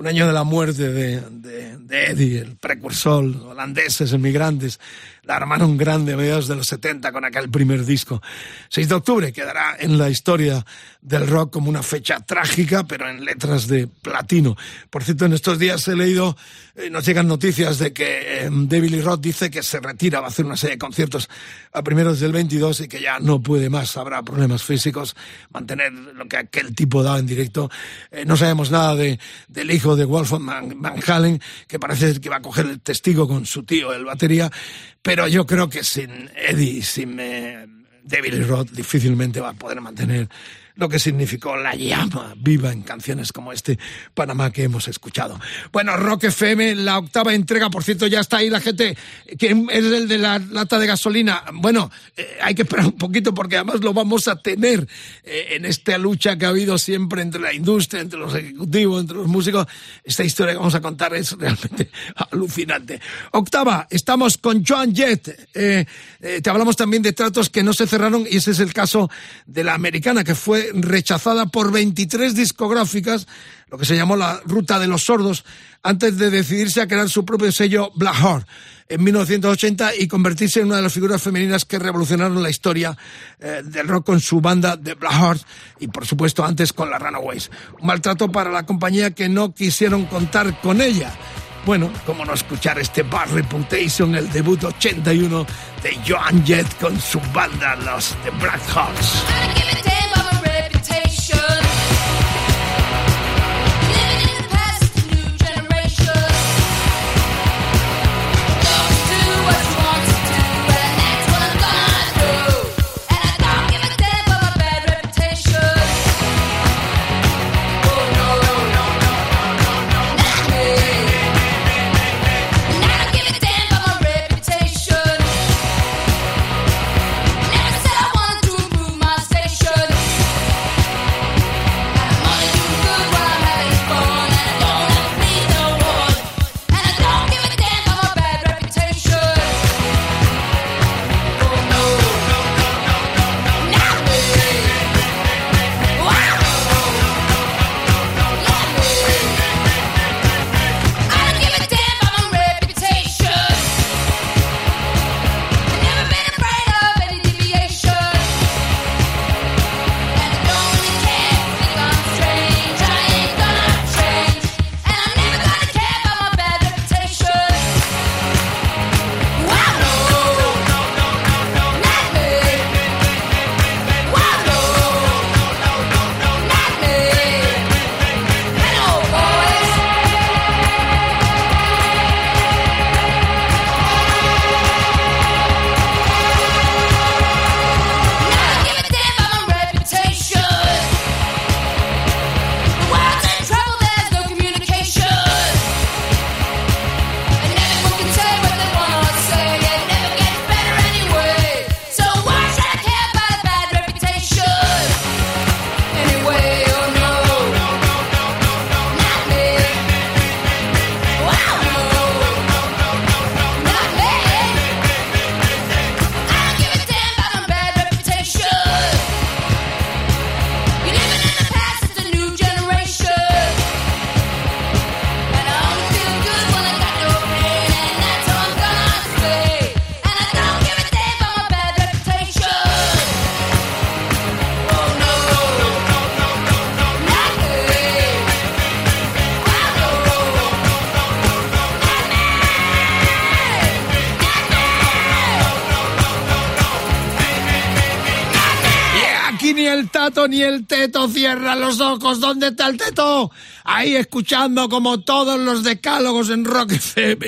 un año de la muerte de, de, Eddie, el precursor, holandeses, emigrantes, la armaron grande a mediados de los 70 con aquel primer disco. 6 de octubre quedará en la historia del rock como una fecha trágica, pero en letras de platino. Por cierto, en estos días he leído, eh, nos llegan noticias de que eh, David Lee Roth dice que se retira, va a hacer una serie de conciertos a primeros del 22 y que ya no puede más, habrá problemas físicos, mantener lo que aquel tipo daba en directo. Eh, no sabemos nada de, del hijo de Wolfgang Van Halen, que parece que va a coger el testigo con su tío, el batería, pero yo creo que sin Eddie, sin eh, David Roth, difícilmente va a poder mantener lo que significó la llama viva en canciones como este Panamá que hemos escuchado. Bueno, Rock FM, la octava entrega, por cierto, ya está ahí la gente, que es el de la lata de gasolina. Bueno, eh, hay que esperar un poquito porque además lo vamos a tener eh, en esta lucha que ha habido siempre entre la industria, entre los ejecutivos, entre los músicos. Esta historia que vamos a contar es realmente *laughs* alucinante. Octava, estamos con Joan Jett. Eh, eh, te hablamos también de tratos que no se cerraron y ese es el caso de la americana que fue rechazada por 23 discográficas, lo que se llamó la ruta de los sordos, antes de decidirse a crear su propio sello Black Heart en 1980 y convertirse en una de las figuras femeninas que revolucionaron la historia eh, del rock con su banda de Black Heart y por supuesto antes con la Runaways. Un maltrato para la compañía que no quisieron contar con ella. Bueno, cómo no escuchar este Bad Reputation, el debut 81 de Joan Jett con su banda, los The Black Hearts. El teto cierran los ojos. ¿Dónde está el teto? Ahí escuchando como todos los decálogos en Rock *laughs* FM.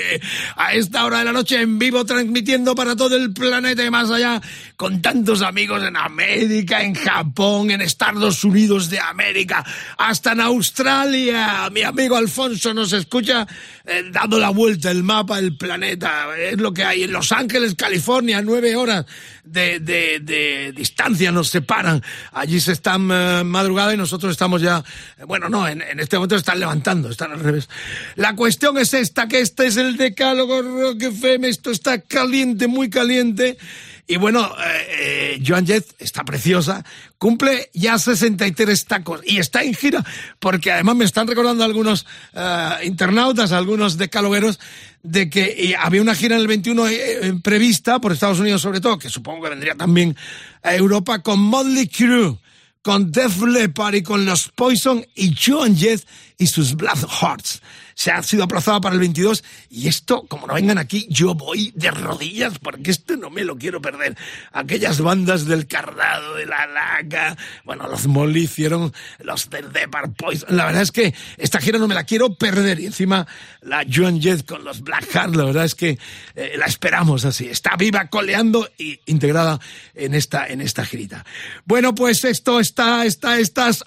A esta hora de la noche en vivo transmitiendo para todo el planeta y más allá con tantos amigos en América, en Japón, en Estados Unidos de América, hasta en Australia. Mi amigo Alfonso nos escucha eh, dando la vuelta el mapa del planeta. Es lo que hay en Los Ángeles, California, nueve horas de, de, de distancia nos separan. Allí se están eh, madrugada y nosotros estamos ya, eh, bueno, no, en, en este están levantando, están al revés. La cuestión es esta, que este es el decálogo Rock FM, esto está caliente, muy caliente. Y bueno, eh, eh, Joan Jett está preciosa, cumple ya 63 tacos y está en gira, porque además me están recordando algunos eh, internautas, algunos decalogueros, de que había una gira en el 21 eh, eh, prevista por Estados Unidos sobre todo, que supongo que vendría también a Europa, con Motley Crue con Def Leppard y con los Poison y Joan Jett y sus Black Hearts. Se ha sido aplazado para el 22 y esto, como no vengan aquí, yo voy de rodillas porque esto no me lo quiero perder. Aquellas bandas del Cardado, de la Laca, bueno, los Molly hicieron los del Leppard Poison. La verdad es que esta gira no me la quiero perder y encima la Joan Jett con los Black Hearts, la verdad es que eh, la esperamos así. Está viva, coleando y integrada en esta, en esta girita. Bueno, pues esto está, está, estas,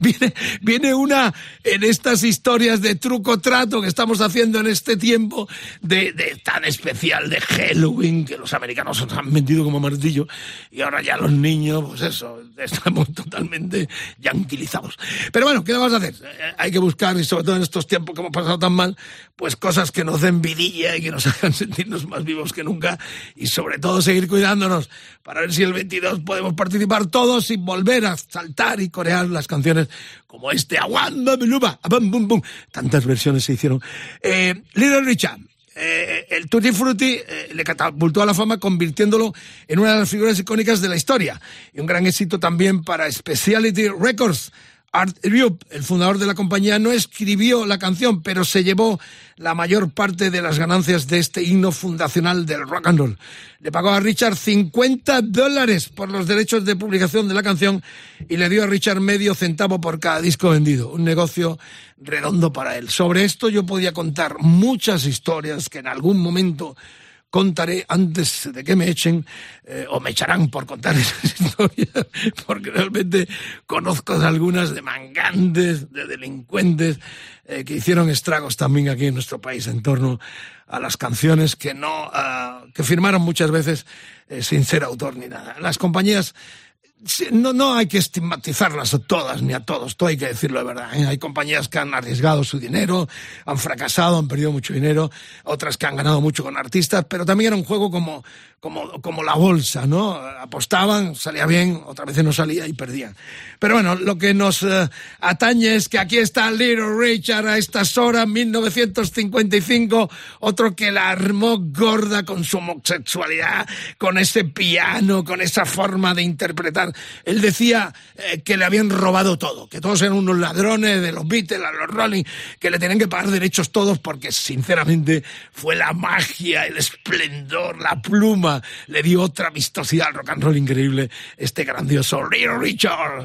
viene, viene una en estas historias de truco trato que estamos haciendo en este tiempo de, de tan especial de Halloween que los americanos nos han vendido como martillo y ahora ya los niños, pues eso, estamos totalmente yanquilizados. Pero bueno, ¿qué vamos a hacer? Eh, Hay que buscar, y sobre todo en estos tiempos que hemos pasado tan mal, pues cosas que nos den vidilla y que nos *laughs* hagan sentirnos más vivos que nunca y sobre todo seguir cuidándonos para ver si el 22 podemos participar todos y volver a saltar y corear las canciones como este Aguanda Beluba, Bum Bum Bum. Tantas versiones se hicieron. Eh, Little Richard. eh, el Tutti Frutti eh, le catapultó a la fama convirtiéndolo en una de las figuras icónicas de la historia y un gran éxito también para Speciality Records. Art el fundador de la compañía, no escribió la canción, pero se llevó la mayor parte de las ganancias de este himno fundacional del rock and roll. Le pagó a Richard 50 dólares por los derechos de publicación de la canción y le dio a Richard medio centavo por cada disco vendido. Un negocio redondo para él. Sobre esto yo podía contar muchas historias que en algún momento contaré antes de que me echen eh, o me echarán por contar *laughs* esas historias porque realmente conozco algunas de mangantes, de delincuentes eh, que hicieron estragos también aquí en nuestro país en torno a las canciones que no ah, que firmaron muchas veces eh, sin ser autor ni nada. Las compañías no, no hay que estigmatizarlas a todas ni a todos, todo hay que decirlo de verdad. ¿eh? Hay compañías que han arriesgado su dinero, han fracasado, han perdido mucho dinero, otras que han ganado mucho con artistas, pero también era un juego como, como, como la bolsa, ¿no? Apostaban, salía bien, otras veces no salía y perdían. Pero bueno, lo que nos eh, atañe es que aquí está Little Richard a estas horas, 1955, otro que la armó gorda con su homosexualidad, con ese piano, con esa forma de interpretar. Él decía eh, que le habían robado todo, que todos eran unos ladrones de los Beatles, a los Rolling, que le tenían que pagar derechos todos porque sinceramente fue la magia, el esplendor, la pluma, le dio otra vistosidad al rock and roll increíble, este grandioso Little Richard.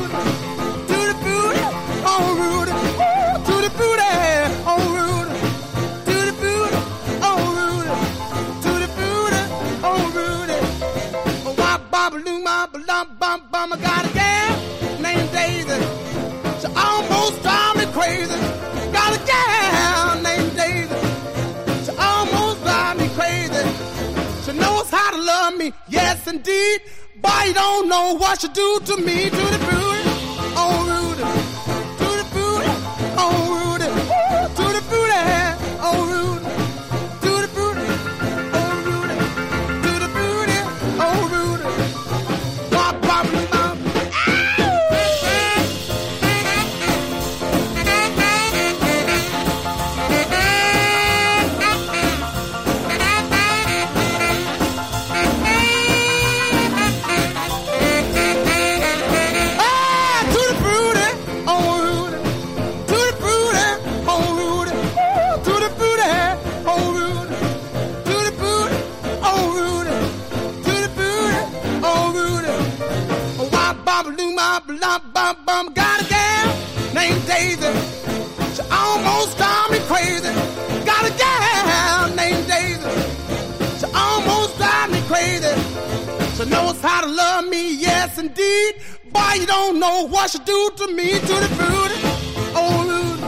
bop, lump, bump, bum. I got a gal named Daisy. She almost drive me crazy. Got a gal named Daisy. She almost drive me crazy. She knows how to love me, yes indeed. But you don't know what she do to me, to the booty, oh Rudy, to the booty, oh Rudy, do to me, to the booty, oh Rudy,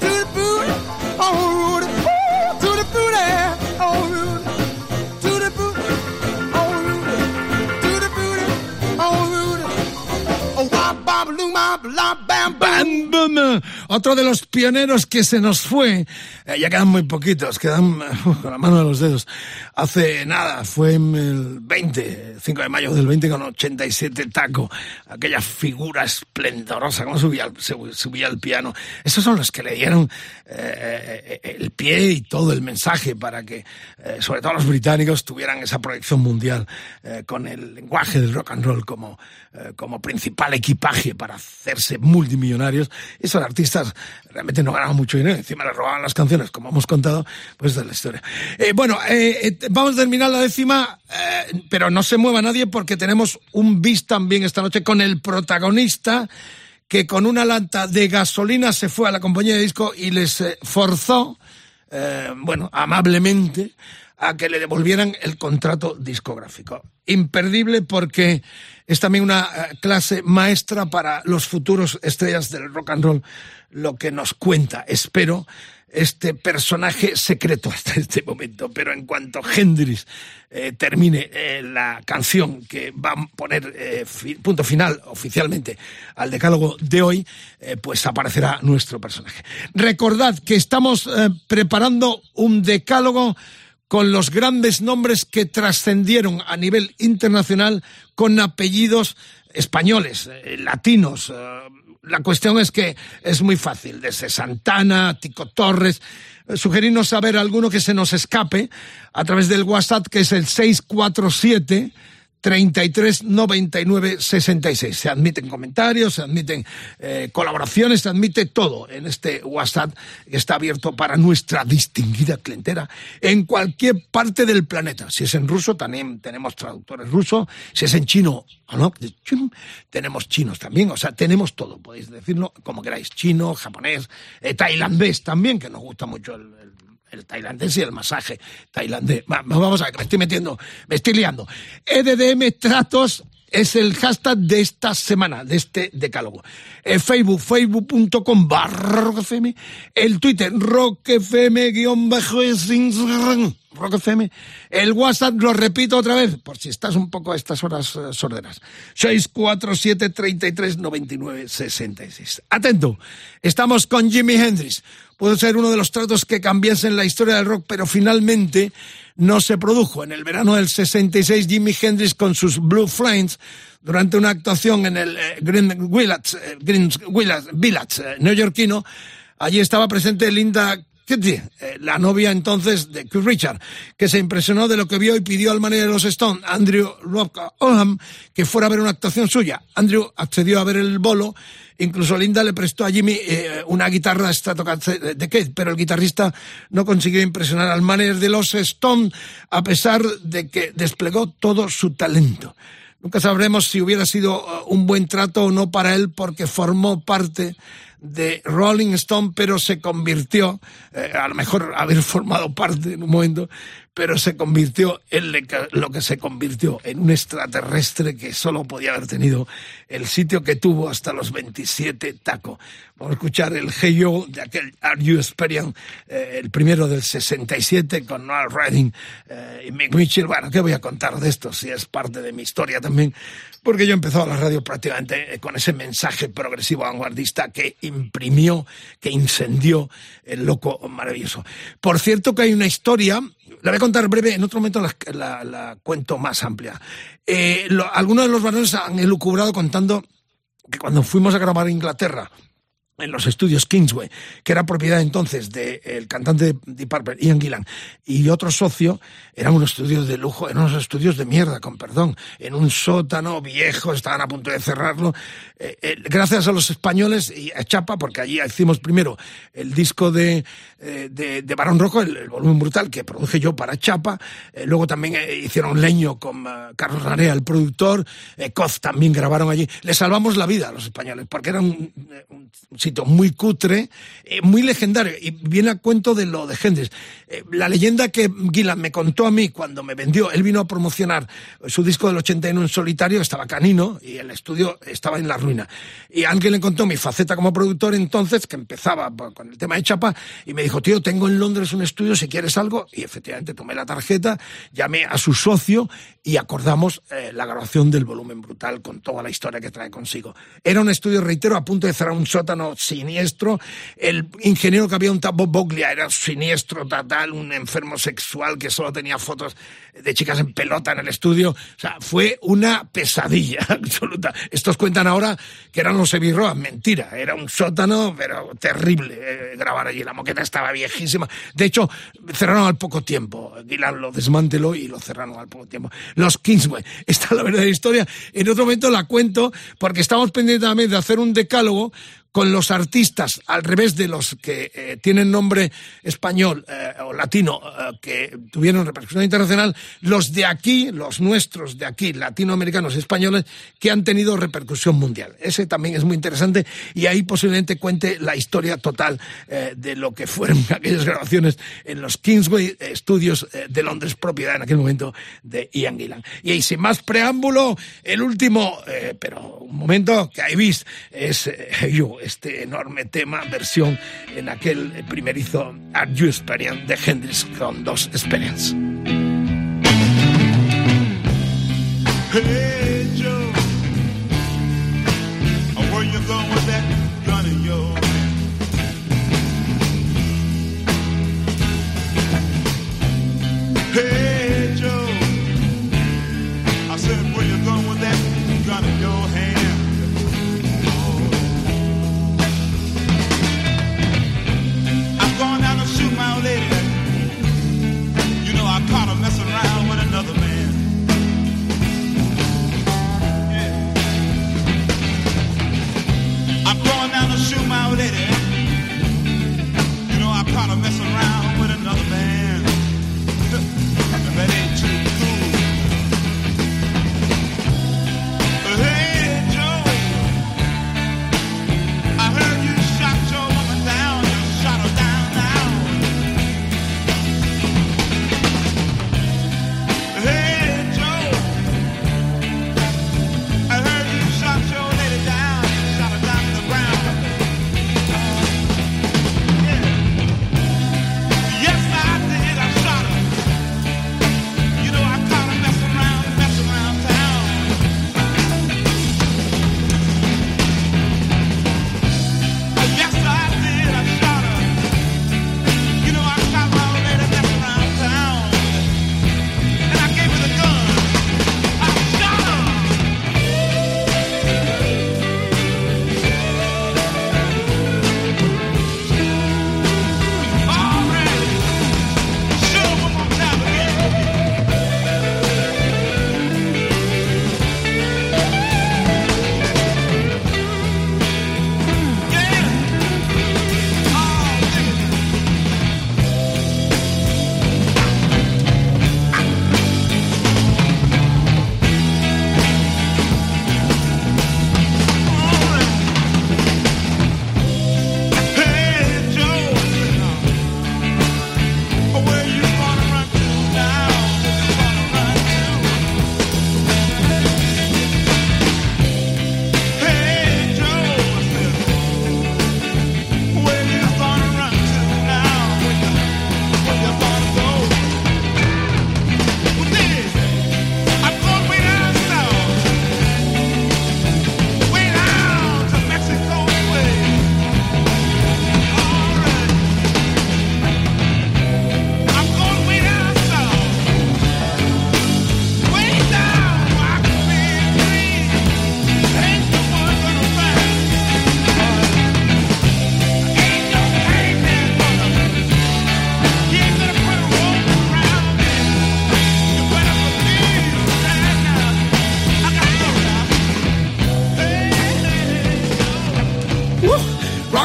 to the booty, oh Rudy, to the booty, oh Rudy, oh oh oh bam. Otro de los pioneros que se nos fue, eh, ya quedan muy poquitos, quedan *laughs* eh, con la mano de los dedos. Hace nada, fue en el 20, 5 de mayo del 20 con 87 taco, aquella figura esplendorosa, como subía, subía al piano. Esos son los que le dieron eh, eh, el pie y todo el mensaje para que, eh, sobre todo los británicos, tuvieran esa proyección mundial eh, con el lenguaje del rock and roll como, eh, como principal equipaje para hacerse multimillonarios. Esos artistas realmente no ganaban mucho dinero, encima le robaban las canciones, como hemos contado, pues es la historia. Eh, bueno, eh, eh, vamos a terminar la décima, pero no se mueva nadie porque tenemos un bis también esta noche con el protagonista que con una lanta de gasolina se fue a la compañía de disco y les forzó, bueno, amablemente, a que le devolvieran el contrato discográfico. Imperdible porque es también una clase maestra para los futuros estrellas del rock and roll, lo que nos cuenta, espero, este personaje secreto hasta *laughs* este momento. Pero en cuanto Hendrix eh, termine eh, la canción que va a poner eh, punto final oficialmente al decálogo de hoy, pues aparecerá nuestro personaje. Recordad que estamos preparando un decálogo con los grandes nombres que trascendieron a nivel internacional con apellidos españoles, latinos. La cuestión es que es muy fácil, desde Santana, Tico Torres, eh, sugerirnos saber alguno que se nos escape a través del WhatsApp que es el 647 33 99 66. Se admiten comentarios, se admiten eh, colaboraciones, se admite todo en este WhatsApp que está abierto para nuestra distinguida clientela en cualquier parte del planeta. Si es en ruso, también tenemos traductores rusos. Si es en chino, ¿o no? Tenemos chinos también. O sea, tenemos todo. Podéis decirlo como queráis. Chino, japonés, eh, tailandés también, que nos gusta mucho el el tailandés y el masaje tailandés. Va- Vamos a ver, me estoy metiendo, me estoy liando. EDDM Tratos es el hashtag de esta semana, de este decálogo. Eh, Facebook, facebook.com barra. El Twitter, rockfm guion bajo rockfm. El WhatsApp, lo repito otra vez, por si estás un poco a estas horas eh, sorderas. 647 33 99 66. Atento, estamos con Jimi Hendrix. Puede ser uno de los tratos que cambiasen la historia del rock, pero finalmente no se produjo. En el verano del 66, Jimi Hendrix con sus Blue Flames, durante una actuación en el eh, Green Village, eh, Green Village, Village eh, neoyorquino, allí estaba presente Linda Kitty, eh, la novia entonces de Keith Richard, que se impresionó de lo que vio y pidió al manager de los Stones, Andrew Rock Oldham, que fuera a ver una actuación suya. Andrew accedió a ver el bolo, incluso Linda le prestó a Jimmy eh, una guitarra de Keith, pero el guitarrista no consiguió impresionar al manager de los Stones, a pesar de que desplegó todo su talento. Nunca sabremos si hubiera sido uh, un buen trato o no para él porque formó parte de Rolling Stone, pero se convirtió, eh, a lo mejor haber formado parte en un momento, pero se convirtió en lo que se convirtió, en un extraterrestre que solo podía haber tenido el sitio que tuvo hasta los 27 taco. Vamos a escuchar el Hey Yo de aquel Are You Experience, eh, el primero del 67 con Noel Redding eh, y Mick Mitchell. Bueno, ¿qué voy a contar de esto? Si es parte de mi historia también, porque yo empezó a la radio prácticamente eh, con ese mensaje progresivo vanguardista que imprimió, que incendió el loco maravilloso. Por cierto que hay una historia, la voy a contar breve, en otro momento la, la- cuento más amplia. Eh, algunos de los varones han elucubrado contando que cuando fuimos a grabar Inglaterra, en los estudios Kingsway, que era propiedad entonces del cantante de Deep Purple, Ian Gillan, y otro socio, eran unos estudios de lujo, eran unos estudios de mierda, con perdón, en un sótano viejo, estaban a punto de cerrarlo. Eh, eh, gracias a los españoles y a Chapa, porque allí hicimos primero el disco de, eh, de, de Barón Rojo, el, volumen brutal que produje yo para Chapa, eh, luego también hicieron Leño con Carlos Rarea, el productor, Coz también grabaron allí. Le salvamos la vida a los españoles, porque era un, un muy cutre, eh, muy legendario, y viene a cuento de lo de Hendrix. Eh, la leyenda que Gillan me contó a mí cuando me vendió, él vino a promocionar su disco del 81 en solitario, estaba canino, y el estudio estaba en la ruina. Y alguien le contó mi faceta como productor entonces, que empezaba con el tema de chapa, y me dijo, tío, tengo en Londres un estudio, si quieres algo, y efectivamente tomé la tarjeta, llamé a su socio, y acordamos eh, la grabación del volumen brutal con toda la historia que trae consigo. Era un estudio, reitero, a punto de cerrar un sótano siniestro. El ingeniero que había un Bob Boglia era siniestro total, un enfermo sexual que solo tenía fotos de chicas en pelota en el estudio. O sea, fue una pesadilla *laughs* absoluta. Estos cuentan ahora que eran los Evirroas. Mentira, era un sótano, pero terrible eh, grabar allí. La moqueta estaba viejísima. De hecho, cerraron al poco tiempo. Dylan lo desmanteló y lo cerraron al poco tiempo. Los Kingsway. *laughs* Esta es la verdadera historia. En otro momento la cuento porque estamos pendientes de hacer un decálogo con los artistas, al revés de los que eh, tienen nombre español eh, o latino, eh, que tuvieron repercusión internacional, los de aquí, los nuestros de aquí, latinoamericanos, españoles, que han tenido repercusión mundial. Ese también es muy interesante y ahí posiblemente cuente la historia total de lo que fueron *laughs* aquellas grabaciones en los Kingsway Studios de Londres, propiedad en aquel momento de Ian Gillan. Y ahí, sin más preámbulo, el último, pero un momento que ahí vist, es *laughs* yo este enorme tema, versión en aquel primerizo Are You Experience de Hendrix con dos Experience. down the shoe, my lady. Eh? You know, I probably mess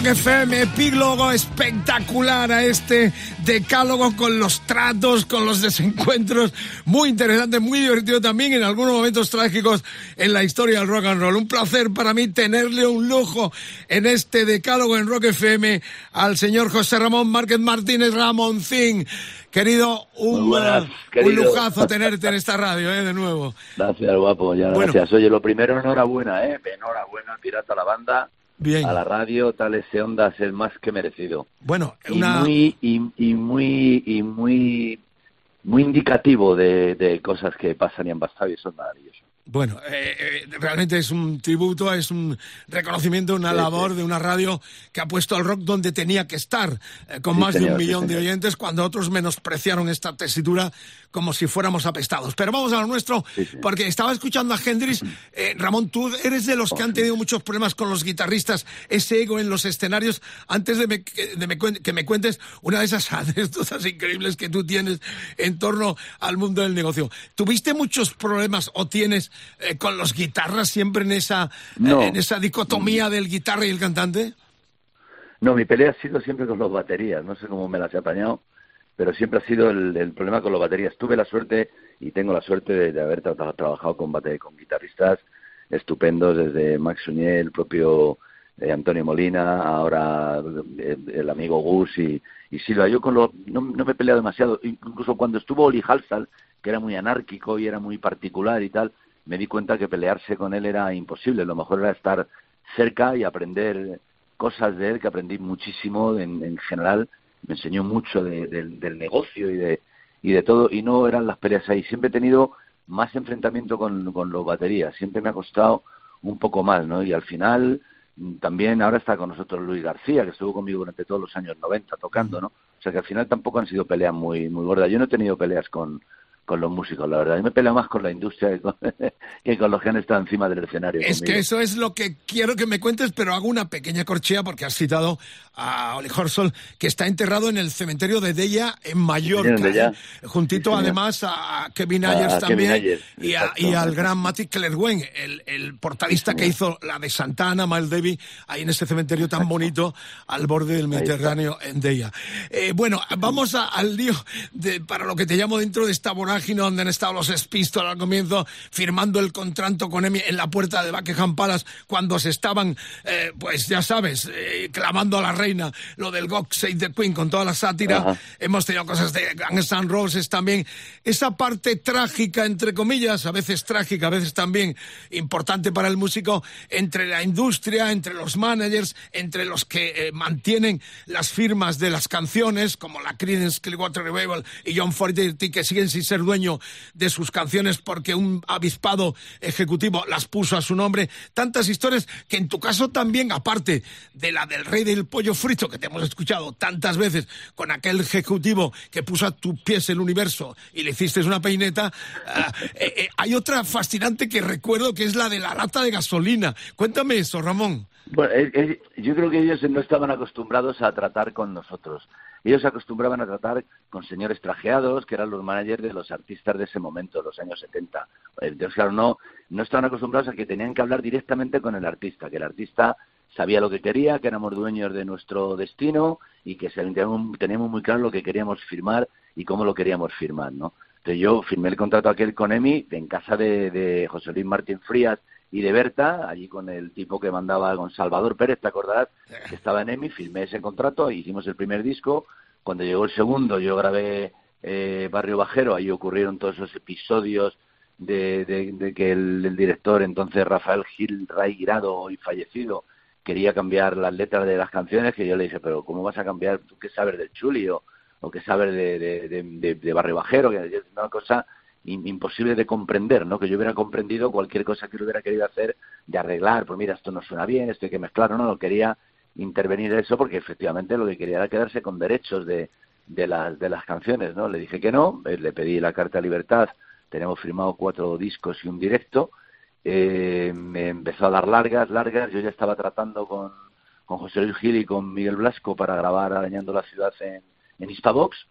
FM, epílogo espectacular a este decálogo con los tratos, con los desencuentros, muy interesante, muy divertido también en algunos momentos trágicos en la historia del rock and roll. Un placer para mí tenerle un lujo en este decálogo en Rock FM al señor José Ramón Márquez Martínez Ramoncín. Querido, un, buenas, uh, un querido. lujazo tenerte en esta radio, ¿eh? De nuevo. Gracias, guapo, ya, Bueno. gracias. Oye, lo primero, enhorabuena, ¿eh? Enhorabuena, Pirata la banda, Bien. a la radio, tal ese ondas, es más que merecido. Bueno, Y muy, y, y muy, y muy, muy indicativo de, de cosas que pasan y han pasado y eso es maravilloso. Bueno, eh, eh, realmente es un tributo, es un reconocimiento, una labor de una radio que ha puesto al rock donde tenía que estar, eh, con Sí, más de un sí, millón de oyentes, cuando otros menospreciaron esta tesitura como si fuéramos apestados. Pero vamos a lo nuestro, Sí, porque estaba escuchando a Hendrix. Eh, Ramón, tú eres de los que han tenido muchos problemas con los guitarristas, ese ego en los escenarios. Antes de, me- que- de me que me cuentes una de esas *laughs* anécdotas increíbles que tú tienes en torno al mundo del negocio. ¿Tuviste muchos problemas o tienes eh, con los guitarras siempre en esa, No. eh, en esa dicotomía del guitarra y el cantante? No, mi pelea ha sido siempre con los baterías, no sé cómo me las he apañado, pero siempre ha sido el, el problema con los baterías. Tuve la suerte y tengo la suerte de, de haber tra- trabajado con, bate- con guitarristas estupendos, desde Max Suñé, el propio eh, Antonio Molina, ahora eh, el amigo Gus y, y Silva. Yo con lo, no, no me he peleado demasiado, incluso cuando estuvo Oli Halsall, que era muy anárquico y era muy particular y tal, me di cuenta que pelearse con él era imposible. Lo mejor era estar cerca y aprender cosas de él que aprendí muchísimo en, en general. Me enseñó mucho de- del- del negocio y de, y de todo, y no eran las peleas ahí. Siempre he tenido más enfrentamiento con, con los baterías, siempre me ha costado un poco más, ¿no? Y al final, mm, también ahora está con nosotros Luis García, que estuvo conmigo durante todos los años 90 tocando, ¿no? O sea que al final tampoco han sido peleas muy, muy gordas. Yo no he tenido peleas con, con los músicos, la verdad. Yo me peleo más con la industria que con, *laughs* que con los que han estado encima del escenario. Es conmigo. que eso es lo que quiero que me cuentes, pero hago una pequeña corchea porque has citado a Oli Horsol, que está enterrado en el cementerio de Della en Mallorca, Sí, Della. ¿eh? juntito Sí, además a Kevin Ayers a también Kevin Ayers, y, a- y al gran Matty Clerwen, el, el portadista que hizo la de Santana, Miles Davis, ahí en ese cementerio tan bonito al borde del. Mediterráneo en Della. Eh, bueno, vamos a- al lío de, para lo que te llamo dentro de esta vorágine donde han estado los Spistols al comienzo firmando el contrato con Emi en la puerta de Buckingham Palace cuando se estaban, eh, pues ya sabes, eh, clamando a la reina lo del God Save the Queen con toda la sátira. Ajá. Hemos tenido cosas de Guns N' Roses también. Esa parte trágica, entre comillas, a veces trágica, a veces también importante para el músico, entre la industria, entre los managers, entre los que eh, mantienen las firmas de las canciones, como la Creedence Clearwater Revival y John Fogerty, que siguen sin ser dueño de sus canciones porque un avispado ejecutivo las puso a su nombre. Tantas historias que en tu caso también, aparte de la del rey del pollo frito, que te hemos escuchado tantas veces con aquel ejecutivo que puso a tus pies el universo y le hiciste una peineta, ah, eh, eh, hay otra fascinante que recuerdo que es la de la lata de gasolina. Cuéntame eso, Ramón. Eh, eh, yo creo que ellos no estaban acostumbrados a tratar con nosotros. Ellos se acostumbraban a tratar con señores trajeados, que eran los managers de los artistas de ese momento, los años 70. Entonces, claro, no, no estaban acostumbrados a que tenían que hablar directamente con el artista, que el artista sabía lo que quería, que éramos dueños de nuestro destino y que teníamos muy claro lo que queríamos firmar y cómo lo queríamos firmar, ¿no? Entonces yo firmé el contrato aquel con EMI en casa de, de José Luis Martín Frías y de Berta, allí con el tipo que mandaba con Salvador Pérez, ¿te acordarás? Que estaba en EMI, firmé ese contrato, hicimos el primer disco. Cuando llegó el segundo, yo grabé eh, Barrio Bajero, ahí ocurrieron todos esos episodios de, de- de que el, director, entonces Rafael Gil Ray hoy fallecido, quería cambiar las letras de las canciones, que yo le dije, pero ¿cómo vas a cambiar? ¿Tú qué sabes del Chuli o, o qué sabes de, de, Barrio Bajero? Que es una cosa imposible de comprender, ¿no? Que yo hubiera comprendido cualquier cosa que hubiera querido hacer, de arreglar, pues mira, esto no suena bien, esto hay que mezclar, no, no, quería intervenir en eso porque efectivamente lo que quería era quedarse con derechos de, de, las, de las canciones, ¿no? Le dije que no, eh, le pedí la carta de libertad, tenemos firmado cuatro discos y un directo, eh, me empezó a dar largas, largas, yo ya estaba tratando con, con José Luis Gil y con Miguel Blasco para grabar Arañando la Ciudad en, en Instabox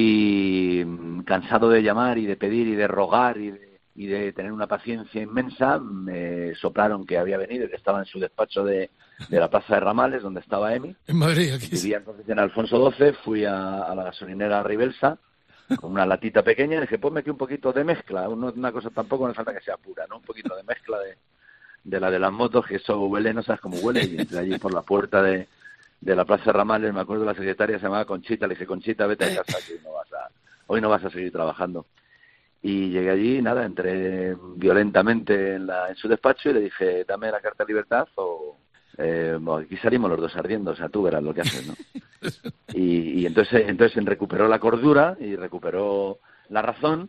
y mm, cansado de llamar y de pedir y de rogar y de, y de tener una paciencia inmensa, me soplaron que había venido y que estaba en su despacho de, de la Plaza de Ramales, donde estaba Emi. En Madrid, aquí. Vivía entonces en Alfonso XII, fui a, a la gasolinera Ribelsa con una latita pequeña y dije, ponme aquí un poquito de mezcla, no- una cosa tampoco no falta que sea pura, ¿no? Un poquito de mezcla de, de la de las motos, que eso huele, no sabes cómo huele, y entré allí por la puerta de, de la Plaza Ramales, me acuerdo la secretaria se llamaba Conchita, le dije, Conchita, vete a casa, que hoy no vas a, hoy no vas a seguir trabajando. Y llegué allí, nada, entré violentamente en, la, en su despacho y le dije, dame la carta de libertad o eh, aquí salimos los dos ardiendo, o sea, tú verás lo que haces, ¿no? *laughs* Y, y entonces, entonces recuperó la cordura y recuperó la razón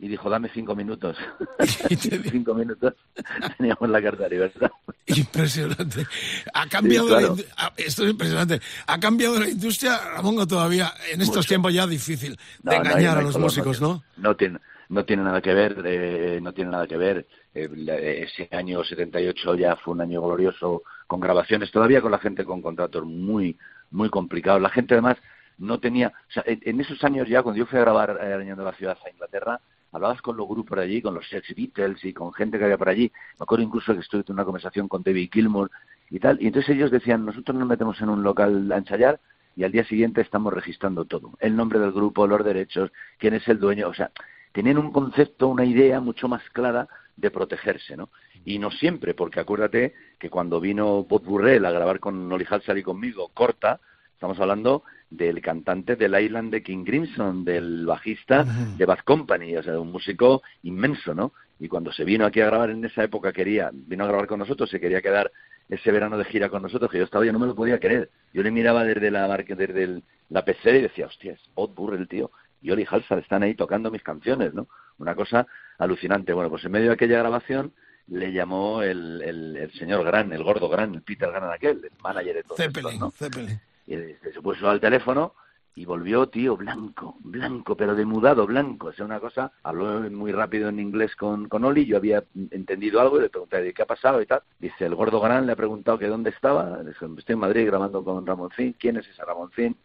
y dijo, dame cinco minutos. *laughs* cinco minutos *laughs* teníamos la carta de libertad. Impresionante. Ha cambiado Sí, claro. la ah, Esto es impresionante. ¿Ha cambiado la industria, Ramón, todavía en estos Mucho. tiempos ya difícil de No, engañar no a los músicos, ¿no? No tiene, no tiene nada que ver, eh, no tiene nada que ver. Eh, ese año 78 ya fue un año glorioso con grabaciones, todavía con la gente con contratos muy, muy complicados. La gente además no tenía, o sea, en, esos años ya, cuando yo fui a grabar eh, Arañando la Ciudad a Inglaterra, hablabas con los grupos de allí, con los Sex Beatles y con gente que había por allí. Me acuerdo incluso que estuve en una conversación con David Gilmour y tal, y entonces ellos decían, nosotros nos metemos en un local a ensayar y al día siguiente estamos registrando todo. El nombre del grupo, los derechos, quién es el dueño, o sea, tenían un concepto, una idea mucho más clara de protegerse, ¿no? Y no siempre, porque acuérdate que cuando vino Bob Burrell a grabar con Nolly Halsall y conmigo, corta, estamos hablando del cantante del Island de King Crimson, del bajista de Bad Company, o sea, un músico inmenso, ¿no? Y cuando se vino aquí a grabar en esa época, quería, vino a grabar con nosotros, se quería quedar ese verano de gira con nosotros, que yo estaba, yo no me lo podía creer. Yo le miraba desde la marca, desde el- la pecera y decía, hostia, es Bob Burrell, tío. Y Oli Halsall están ahí tocando mis canciones, ¿no? Una cosa alucinante. Bueno, pues en medio de aquella grabación le llamó el, el, el señor Gran, el gordo Gran, el Peter Gran aquel, el manager de todo esto, Zeppelin, ¿no? Zeppelin. Este, se puso al teléfono y volvió, tío, blanco, blanco, pero demudado, blanco. O sea, una cosa, habló muy rápido en inglés con, con Oli, yo había entendido algo y le pregunté, ¿de qué ha pasado y tal? Dice, el gordo gran le ha preguntado que dónde estaba. Le estoy en Madrid grabando con Ramoncín. ¿Quién es ese Ramoncín?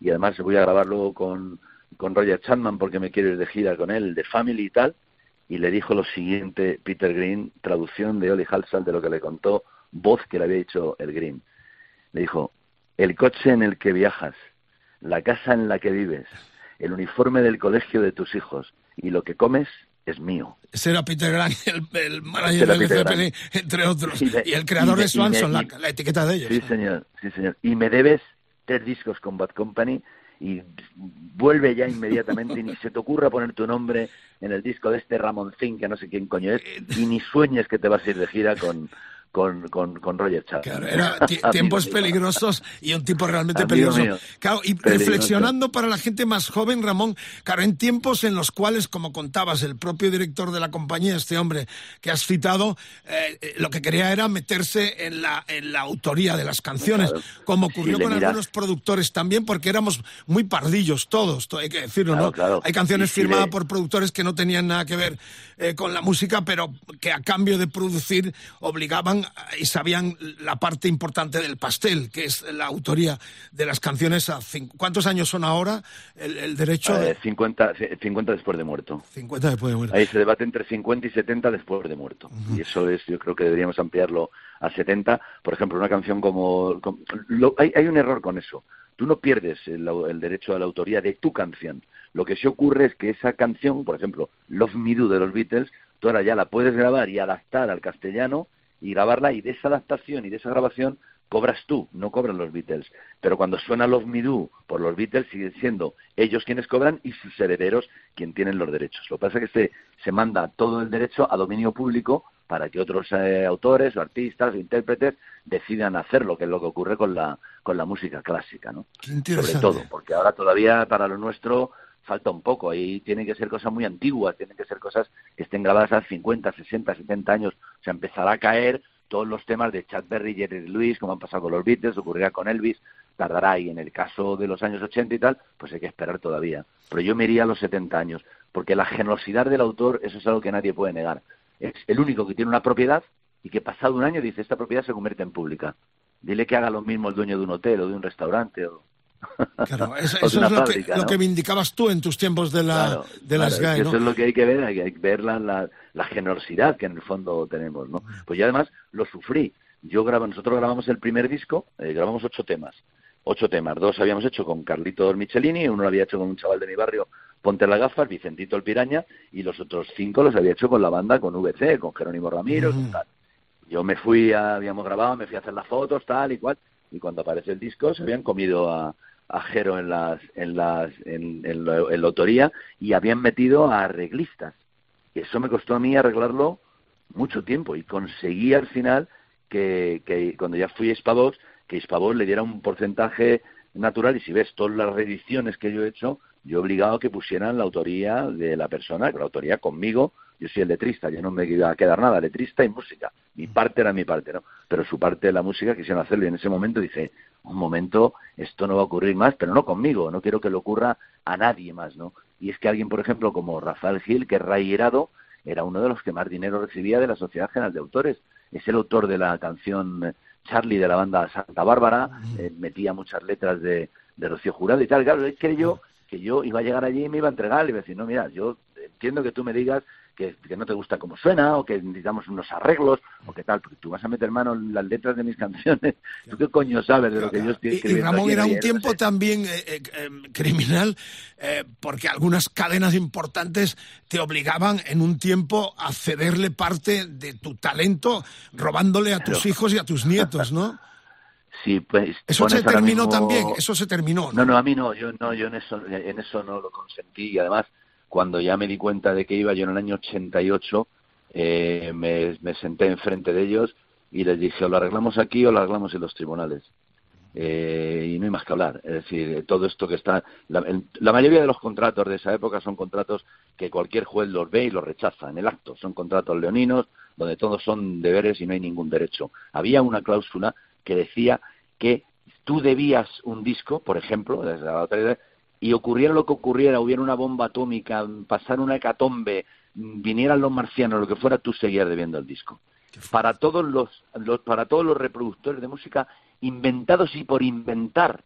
Y además voy a grabar luego con, con Roger Chapman porque me quiero ir de gira con él, de Family y tal. Y le dijo lo siguiente, Peter Green, traducción de Oli Halsall de lo que le contó, voz que le había dicho el Green. Le dijo, el coche en el que viajas, la casa en la que vives, el uniforme del colegio de tus hijos y lo que comes es mío. Ese era Peter Grant, el, el manager Ese era de Peter Zeppelin, entre otros. Y me- Y el creador y me- de Swanson, y me- la, la etiqueta de ellos. Sí, señor, sí, señor. Y me debes tres discos con Bad Company y vuelve ya inmediatamente y ni se te ocurra poner tu nombre en el disco de este Ramoncín, que no sé quién coño es, y ni sueñes que te vas a ir de gira con, con, con, con Roger Chapman. Claro, era *laughs* tiempos peligrosos y un tipo realmente Amigo peligroso. mío. Claro, y Peligroso. reflexionando para la gente más joven, Ramón, claro, en tiempos en los cuales, como contabas, el propio director de la compañía, este hombre que has citado, eh, eh, lo que quería era meterse en la, en la autoría de las canciones, Claro. como ocurrió Sí, con mira- algunos productores también, porque éramos muy pardillos todos, to- hay que decirlo, ¿no? claro. Hay canciones firmadas por productores que no tenían nada que ver eh, con la música, pero que a cambio de producir obligaban eh, y sabían la parte importante del pastel, que es la autoría de las canciones. A ¿Cuántos años son ahora el, el derecho? Eh, de 50, 50 después de muerto. 50 después de muerte. Ahí se debate entre 50 y 70 después de muerto. Y eso es, yo creo que deberíamos ampliarlo a 70. Por ejemplo, una canción como... com- lo- hay, hay un error con eso. Tú no pierdes el, el derecho a la autoría de tu canción. Lo que sí ocurre es que esa canción, por ejemplo, Love Me Do de los Beatles, tú ahora ya la puedes grabar y adaptar al castellano y grabarla y de esa adaptación y de esa grabación cobras tú, no cobran los Beatles. Pero cuando suena Love Me Do por los Beatles siguen siendo ellos quienes cobran y sus herederos quien tienen los derechos. Lo que pasa es que se, se manda todo el derecho a dominio público para que otros eh, autores o artistas o intérpretes decidan hacerlo, que es lo que ocurre con la, con la música clásica, ¿no? Sobre todo, porque ahora todavía para lo nuestro falta un poco. Ahí tienen que ser cosas muy antiguas, tienen que ser cosas que estén grabadas hace 50, 60, 70 años. O sea, empezará a caer todos los temas de Chad Berry Jerry Lewis, como han pasado con los Beatles, ocurrirá con Elvis, tardará y en el caso de los años 80 y tal, pues hay que esperar todavía. Pero yo me iría a los 70 años, porque la generosidad del autor, eso es algo que nadie puede negar. Es el único que tiene una propiedad y que pasado un año dice, esta propiedad se convierte en pública. Dile que haga lo mismo el dueño de un hotel o de un restaurante o Claro, *laughs* eso, eso es lo, fábrica, que, lo ¿no? que vindicabas tú en tus tiempos de, la, Claro, de las claro, es GAE, que ¿no? Eso es lo que hay que ver, hay que ver la, la, la generosidad que en el fondo tenemos, ¿no? Pues yo además lo sufrí. Yo grabo, nosotros grabamos el primer disco, eh, grabamos ocho temas. Ocho temas, dos habíamos hecho con Carlito Michelini, uno lo había hecho con un chaval de mi barrio, Ponte las gafas, Vicentito el Piraña, y los otros cinco los había hecho con la banda, con VC, con Jerónimo Ramiro, y tal. Yo me fui, a, habíamos grabado, me fui a hacer las fotos, tal y cual, y cuando aparece el disco se habían comido a, a Jero en las, en las, en, en la, en la autoría y habían metido a arreglistas. Y eso me costó a mí arreglarlo mucho tiempo y conseguí al final que, que cuando ya fui a Hispavox, que Hispavox le diera un porcentaje natural y si ves todas las reediciones que yo he hecho, yo he obligado a que pusieran la autoría de la persona, la autoría conmigo, yo soy el letrista, yo no me iba a quedar nada, letrista y música. Mi parte era mi parte, ¿no? Pero su parte de la música quisieron hacerlo y en ese momento dice, un momento, esto no va a ocurrir más, pero no conmigo, no quiero que le ocurra a nadie más, ¿no? Y es que alguien, por ejemplo, como Rafael Gil, que es Rayerado, era uno de los que más dinero recibía de la Sociedad General de Autores. Es el autor de la canción eh, Charlie de la banda Santa Bárbara, eh, metía muchas letras de, de Rocío Jurado y tal. Claro, él creyó que yo iba a llegar allí y me iba a entregar y iba a decir, no, mira, yo entiendo que tú me digas que, que no te gusta cómo suena o que necesitamos unos arreglos o que tal, porque tú vas a meter mano en las letras de mis *laughs* canciones. ¿Tú qué coño sabes de lo que yo estoy Y, y escribiendo? Ramón era un no tiempo sé. también eh, eh, eh, criminal eh, porque algunas cadenas importantes te obligaban en un tiempo a cederle parte de tu talento robándole a tus Claro. hijos y a tus nietos, ¿no? *laughs* Sí, pues, Eso se terminó mismo- también, eso se terminó. No, no, a mí no, yo no, yo en eso, en eso no lo consentí. Y además cuando ya me di cuenta de que iba yo en el año 88 eh, me, me senté enfrente de ellos y les dije o lo arreglamos aquí o lo arreglamos en los tribunales Eh, y no hay más que hablar. Es decir todo esto que está la, el- la mayoría de los contratos de esa época son contratos que cualquier juez los ve y los rechaza en el acto. Son contratos leoninos donde todos son deberes y no hay ningún derecho. Había una cláusula que decía que tú debías un disco, por ejemplo, desde la otra y ocurriera lo que ocurriera, hubiera una bomba atómica, pasara una hecatombe, vinieran los marcianos, lo que fuera, tú seguías debiendo el disco. Para todos los, los- para todos los reproductores de música inventados y por inventar,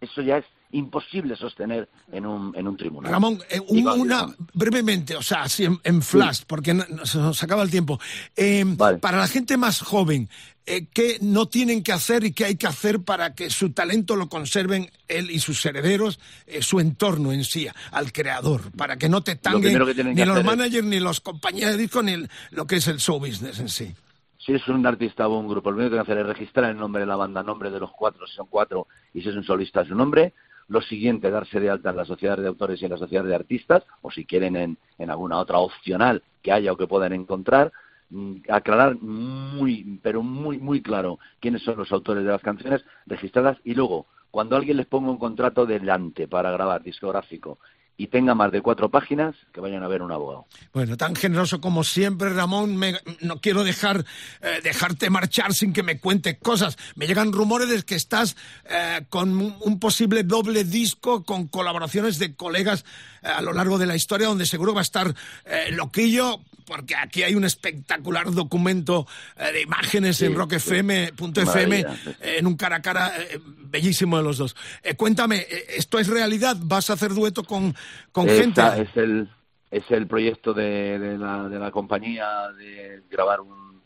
eso ya es imposible sostener en un, en un tribunal. Ramón, eh, un- una brevemente, o sea, así en, en flash, porque no- se nos acaba el tiempo. Eh, Para la gente más joven, eh, ¿qué no tienen que hacer y qué hay que hacer para que su talento lo conserven él y sus herederos, eh, su entorno en sí, al creador, para que no te tanguen que tienen ni los es- managers, ni los compañías de disco, ni el- lo que es el show business en sí? Si es un artista o un grupo, lo primero que hay que hacer es registrar el nombre de la banda, nombre de los cuatro, si son cuatro, y si es un solista, su nombre. Lo siguiente, darse de alta en la sociedad de autores y en la sociedad de artistas, o si quieren en, en alguna otra opcional que haya o que puedan encontrar. Mm, Aclarar muy, pero muy, muy claro quiénes son los autores de las canciones registradas y luego, cuando alguien les ponga un contrato delante para grabar discográfico y tenga más de cuatro páginas, que vayan a ver un abogado. Bueno, tan generoso como siempre, Ramón. me- no quiero dejar eh, dejarte marchar sin que me cuentes cosas. Me llegan rumores de que estás eh, con un, posible doble disco con colaboraciones de colegas eh, a lo largo de la historia, donde seguro va a estar eh, Loquillo, porque aquí hay un espectacular documento eh, de imágenes en Sí, rockfm.fm, Maravilla. eh, en un cara a cara eh, bellísimo de los dos. Eh, cuéntame, eh, ¿esto es realidad? ¿Vas a hacer dueto con, con gente? Es el es el proyecto de, de la, de la compañía de grabar un,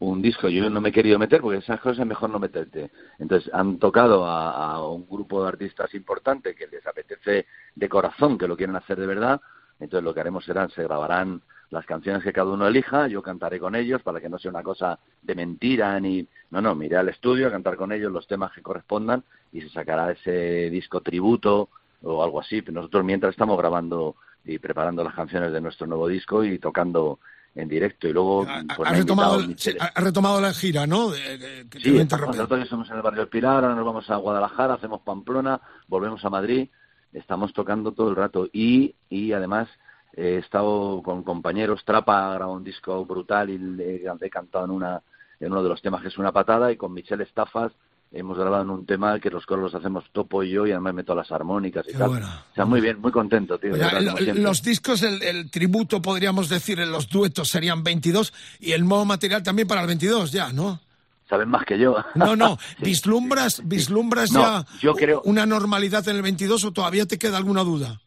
un disco. Yo no me he querido meter porque esas cosas es mejor no meterte. Entonces han tocado a, a un grupo de artistas importante que les apetece de corazón, que lo quieren hacer de verdad. Entonces lo que haremos será, se grabarán las canciones que cada uno elija, yo cantaré con ellos para que no sea una cosa de mentira ni... No, no, me iré al estudio a cantar con ellos los temas que correspondan y se sacará ese disco tributo o algo así. Pero nosotros mientras estamos grabando y preparando las canciones de nuestro nuevo disco y tocando en directo y luego pues, Ha ha retomado, invitado el- Michele. sí, ha retomado la gira, ¿no? De- de- Sí, nosotros estamos en el barrio Pilar, ahora nos vamos a Guadalajara, hacemos Pamplona, volvemos a Madrid, estamos tocando todo el rato y, y además he estado con compañeros, Trapa grabado un disco brutal y le he cantado en, una, en uno de los temas que es una patada y con Michelle Estafas hemos grabado en un tema que los coros los hacemos Topo y yo y además meto las armónicas y Qué tal. bueno. O sea, muy bien, muy contento, tío. verdad, lo- los discos, el, el tributo, podríamos decir, en los duetos serían 22 y el nuevo material también para el 22 ya, ¿no? saben más que yo. No, no, *laughs* Sí. vislumbras, vislumbras No, ya yo creo- una normalidad en el 22 o todavía te queda alguna duda.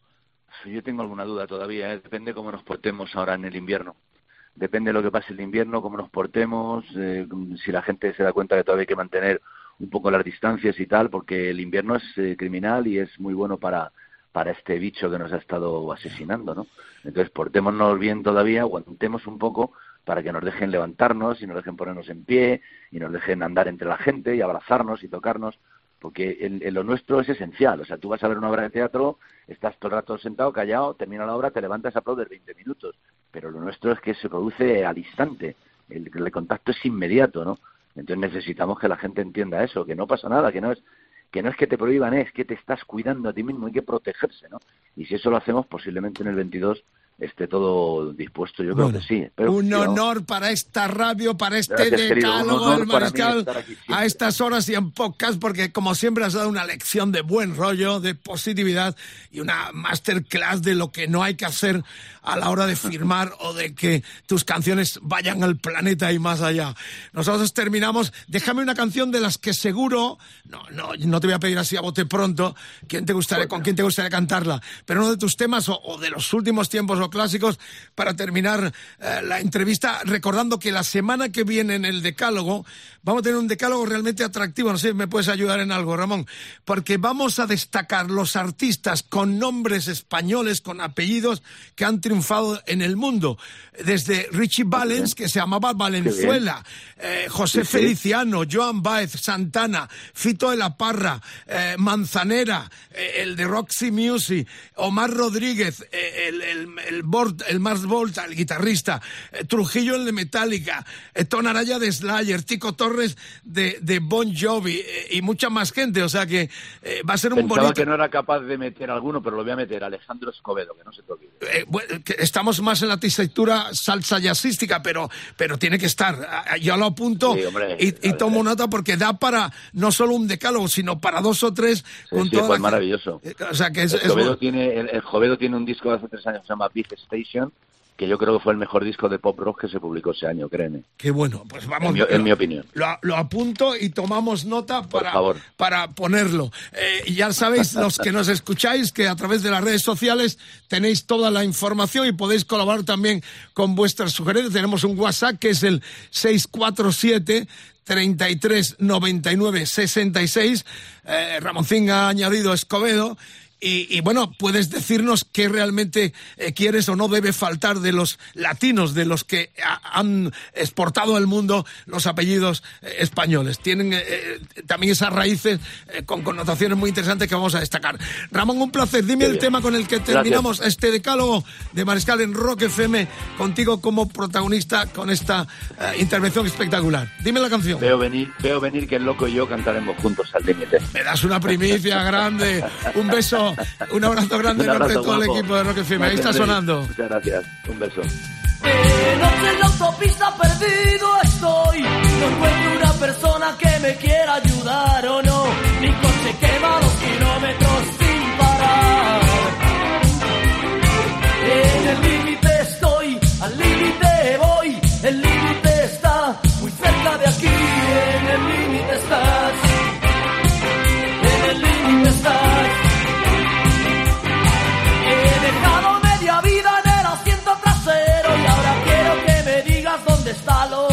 Yo tengo alguna duda todavía, ¿eh? depende cómo nos portemos ahora en el invierno. Depende de lo que pase el invierno, cómo nos portemos, eh, si la gente se da cuenta que todavía hay que mantener un poco las distancias y tal, porque el invierno es eh, criminal y es muy bueno para, para este bicho que nos ha estado asesinando, ¿no? Entonces, portémonos bien todavía, aguantemos un poco para que nos dejen levantarnos y nos dejen ponernos en pie y nos dejen andar entre la gente y abrazarnos y tocarnos, porque en, en lo nuestro es esencial. O sea, tú vas a ver una obra de teatro, estás todo el rato sentado, callado, termina la obra, te levantas, aplaudes 20 minutos, pero lo nuestro es que se produce al instante, el, el contacto es inmediato, ¿no? Entonces necesitamos que la gente entienda eso, que no pasa nada, que no es que no es que te prohíban, es que te estás cuidando a ti mismo, hay que protegerse, ¿no? Y si eso lo hacemos, posiblemente en el 22 esté todo dispuesto, yo creo Bueno, que sí. Espero un honor para esta radio, para este decálogo del mariscal a estas horas y en podcast, porque como siempre has dado una lección de buen rollo, de positividad y una masterclass de lo que no hay que hacer a la hora de firmar o de que tus canciones vayan al planeta y más allá. Nosotros terminamos. Déjame una canción de las que seguro, no, no, no te voy a pedir así a bote pronto, quién te gustaría, con quién te gustaría cantarla, pero uno de tus temas o, o de los últimos tiempos o clásicos para terminar eh, la entrevista, recordando que la semana que viene en el Decálogo vamos a tener un Decálogo realmente atractivo. No sé si me puedes ayudar en algo, Ramón, porque vamos a destacar los artistas con nombres españoles, con apellidos que han triunfado en el mundo. Desde Richie Valens, que se llamaba Valenzuela, eh, José. Feliciano, Joan Baez, Santana, Fito de la Parra, eh, Manzanera, el de Roxy Music, Omar Rodríguez, el, el, el, Bort- el Mars Volta, el guitarrista, eh, Trujillo el de Metallica, eh, Ton Araya de Slayer, Tico Torres de, de Bon Jovi eh, y mucha más gente. O sea que eh, va a ser un Pensaba bonito. que no era capaz de meter alguno, pero lo voy a meter. Alejandro Escobedo, que no se te olvide. Eh, bueno, estamos más en la tesitura salsa jazzística, pero, pero tiene que estar. Yo lo apunto Sí, hombre, y, y tomo nota porque da para no solo un decálogo, sino para dos o tres. Sí, con sí, toda pues la- maravilloso. Eh, O sea que es, El es tiene, el, el Jovedo tiene un disco de hace tres años que se llama Station, que yo creo que fue el mejor disco de pop rock que se publicó ese año, créeme. Qué bueno, pues vamos. En mi- en mi opinión. Lo, lo apunto y tomamos nota para, para ponerlo. Eh, ya sabéis, *laughs* los que nos escucháis, que a través de las redes sociales tenéis toda la información y podéis colaborar también con vuestras sugerencias. Tenemos un WhatsApp que es el 647 33 99 66. Eh, Ramoncín ha añadido Escobedo. Y, y, bueno, puedes decirnos qué realmente eh, quieres o no debe faltar de los latinos, de los que ha- han exportado al mundo los apellidos eh, españoles. Tienen eh, también esas raíces con connotaciones muy interesantes que vamos a destacar. Ramón, un placer. Dime el tema con el que Gracias. terminamos este decálogo de Mariscal en Rock FM, contigo como protagonista con esta intervención espectacular. Dime la canción. Veo venir, veo venir que el loco y yo cantaremos juntos al límite. Me das una primicia grande. Un beso, un abrazo grande Un en nombre de abrazo, todo el equipo de Rock FM. Ahí está sonando. Muchas gracias. Un beso. De noche en la autopista perdido estoy. No encuentro una persona que me quiera ayudar o no. Mi coche quema dos kilómetros sin parar. Está lo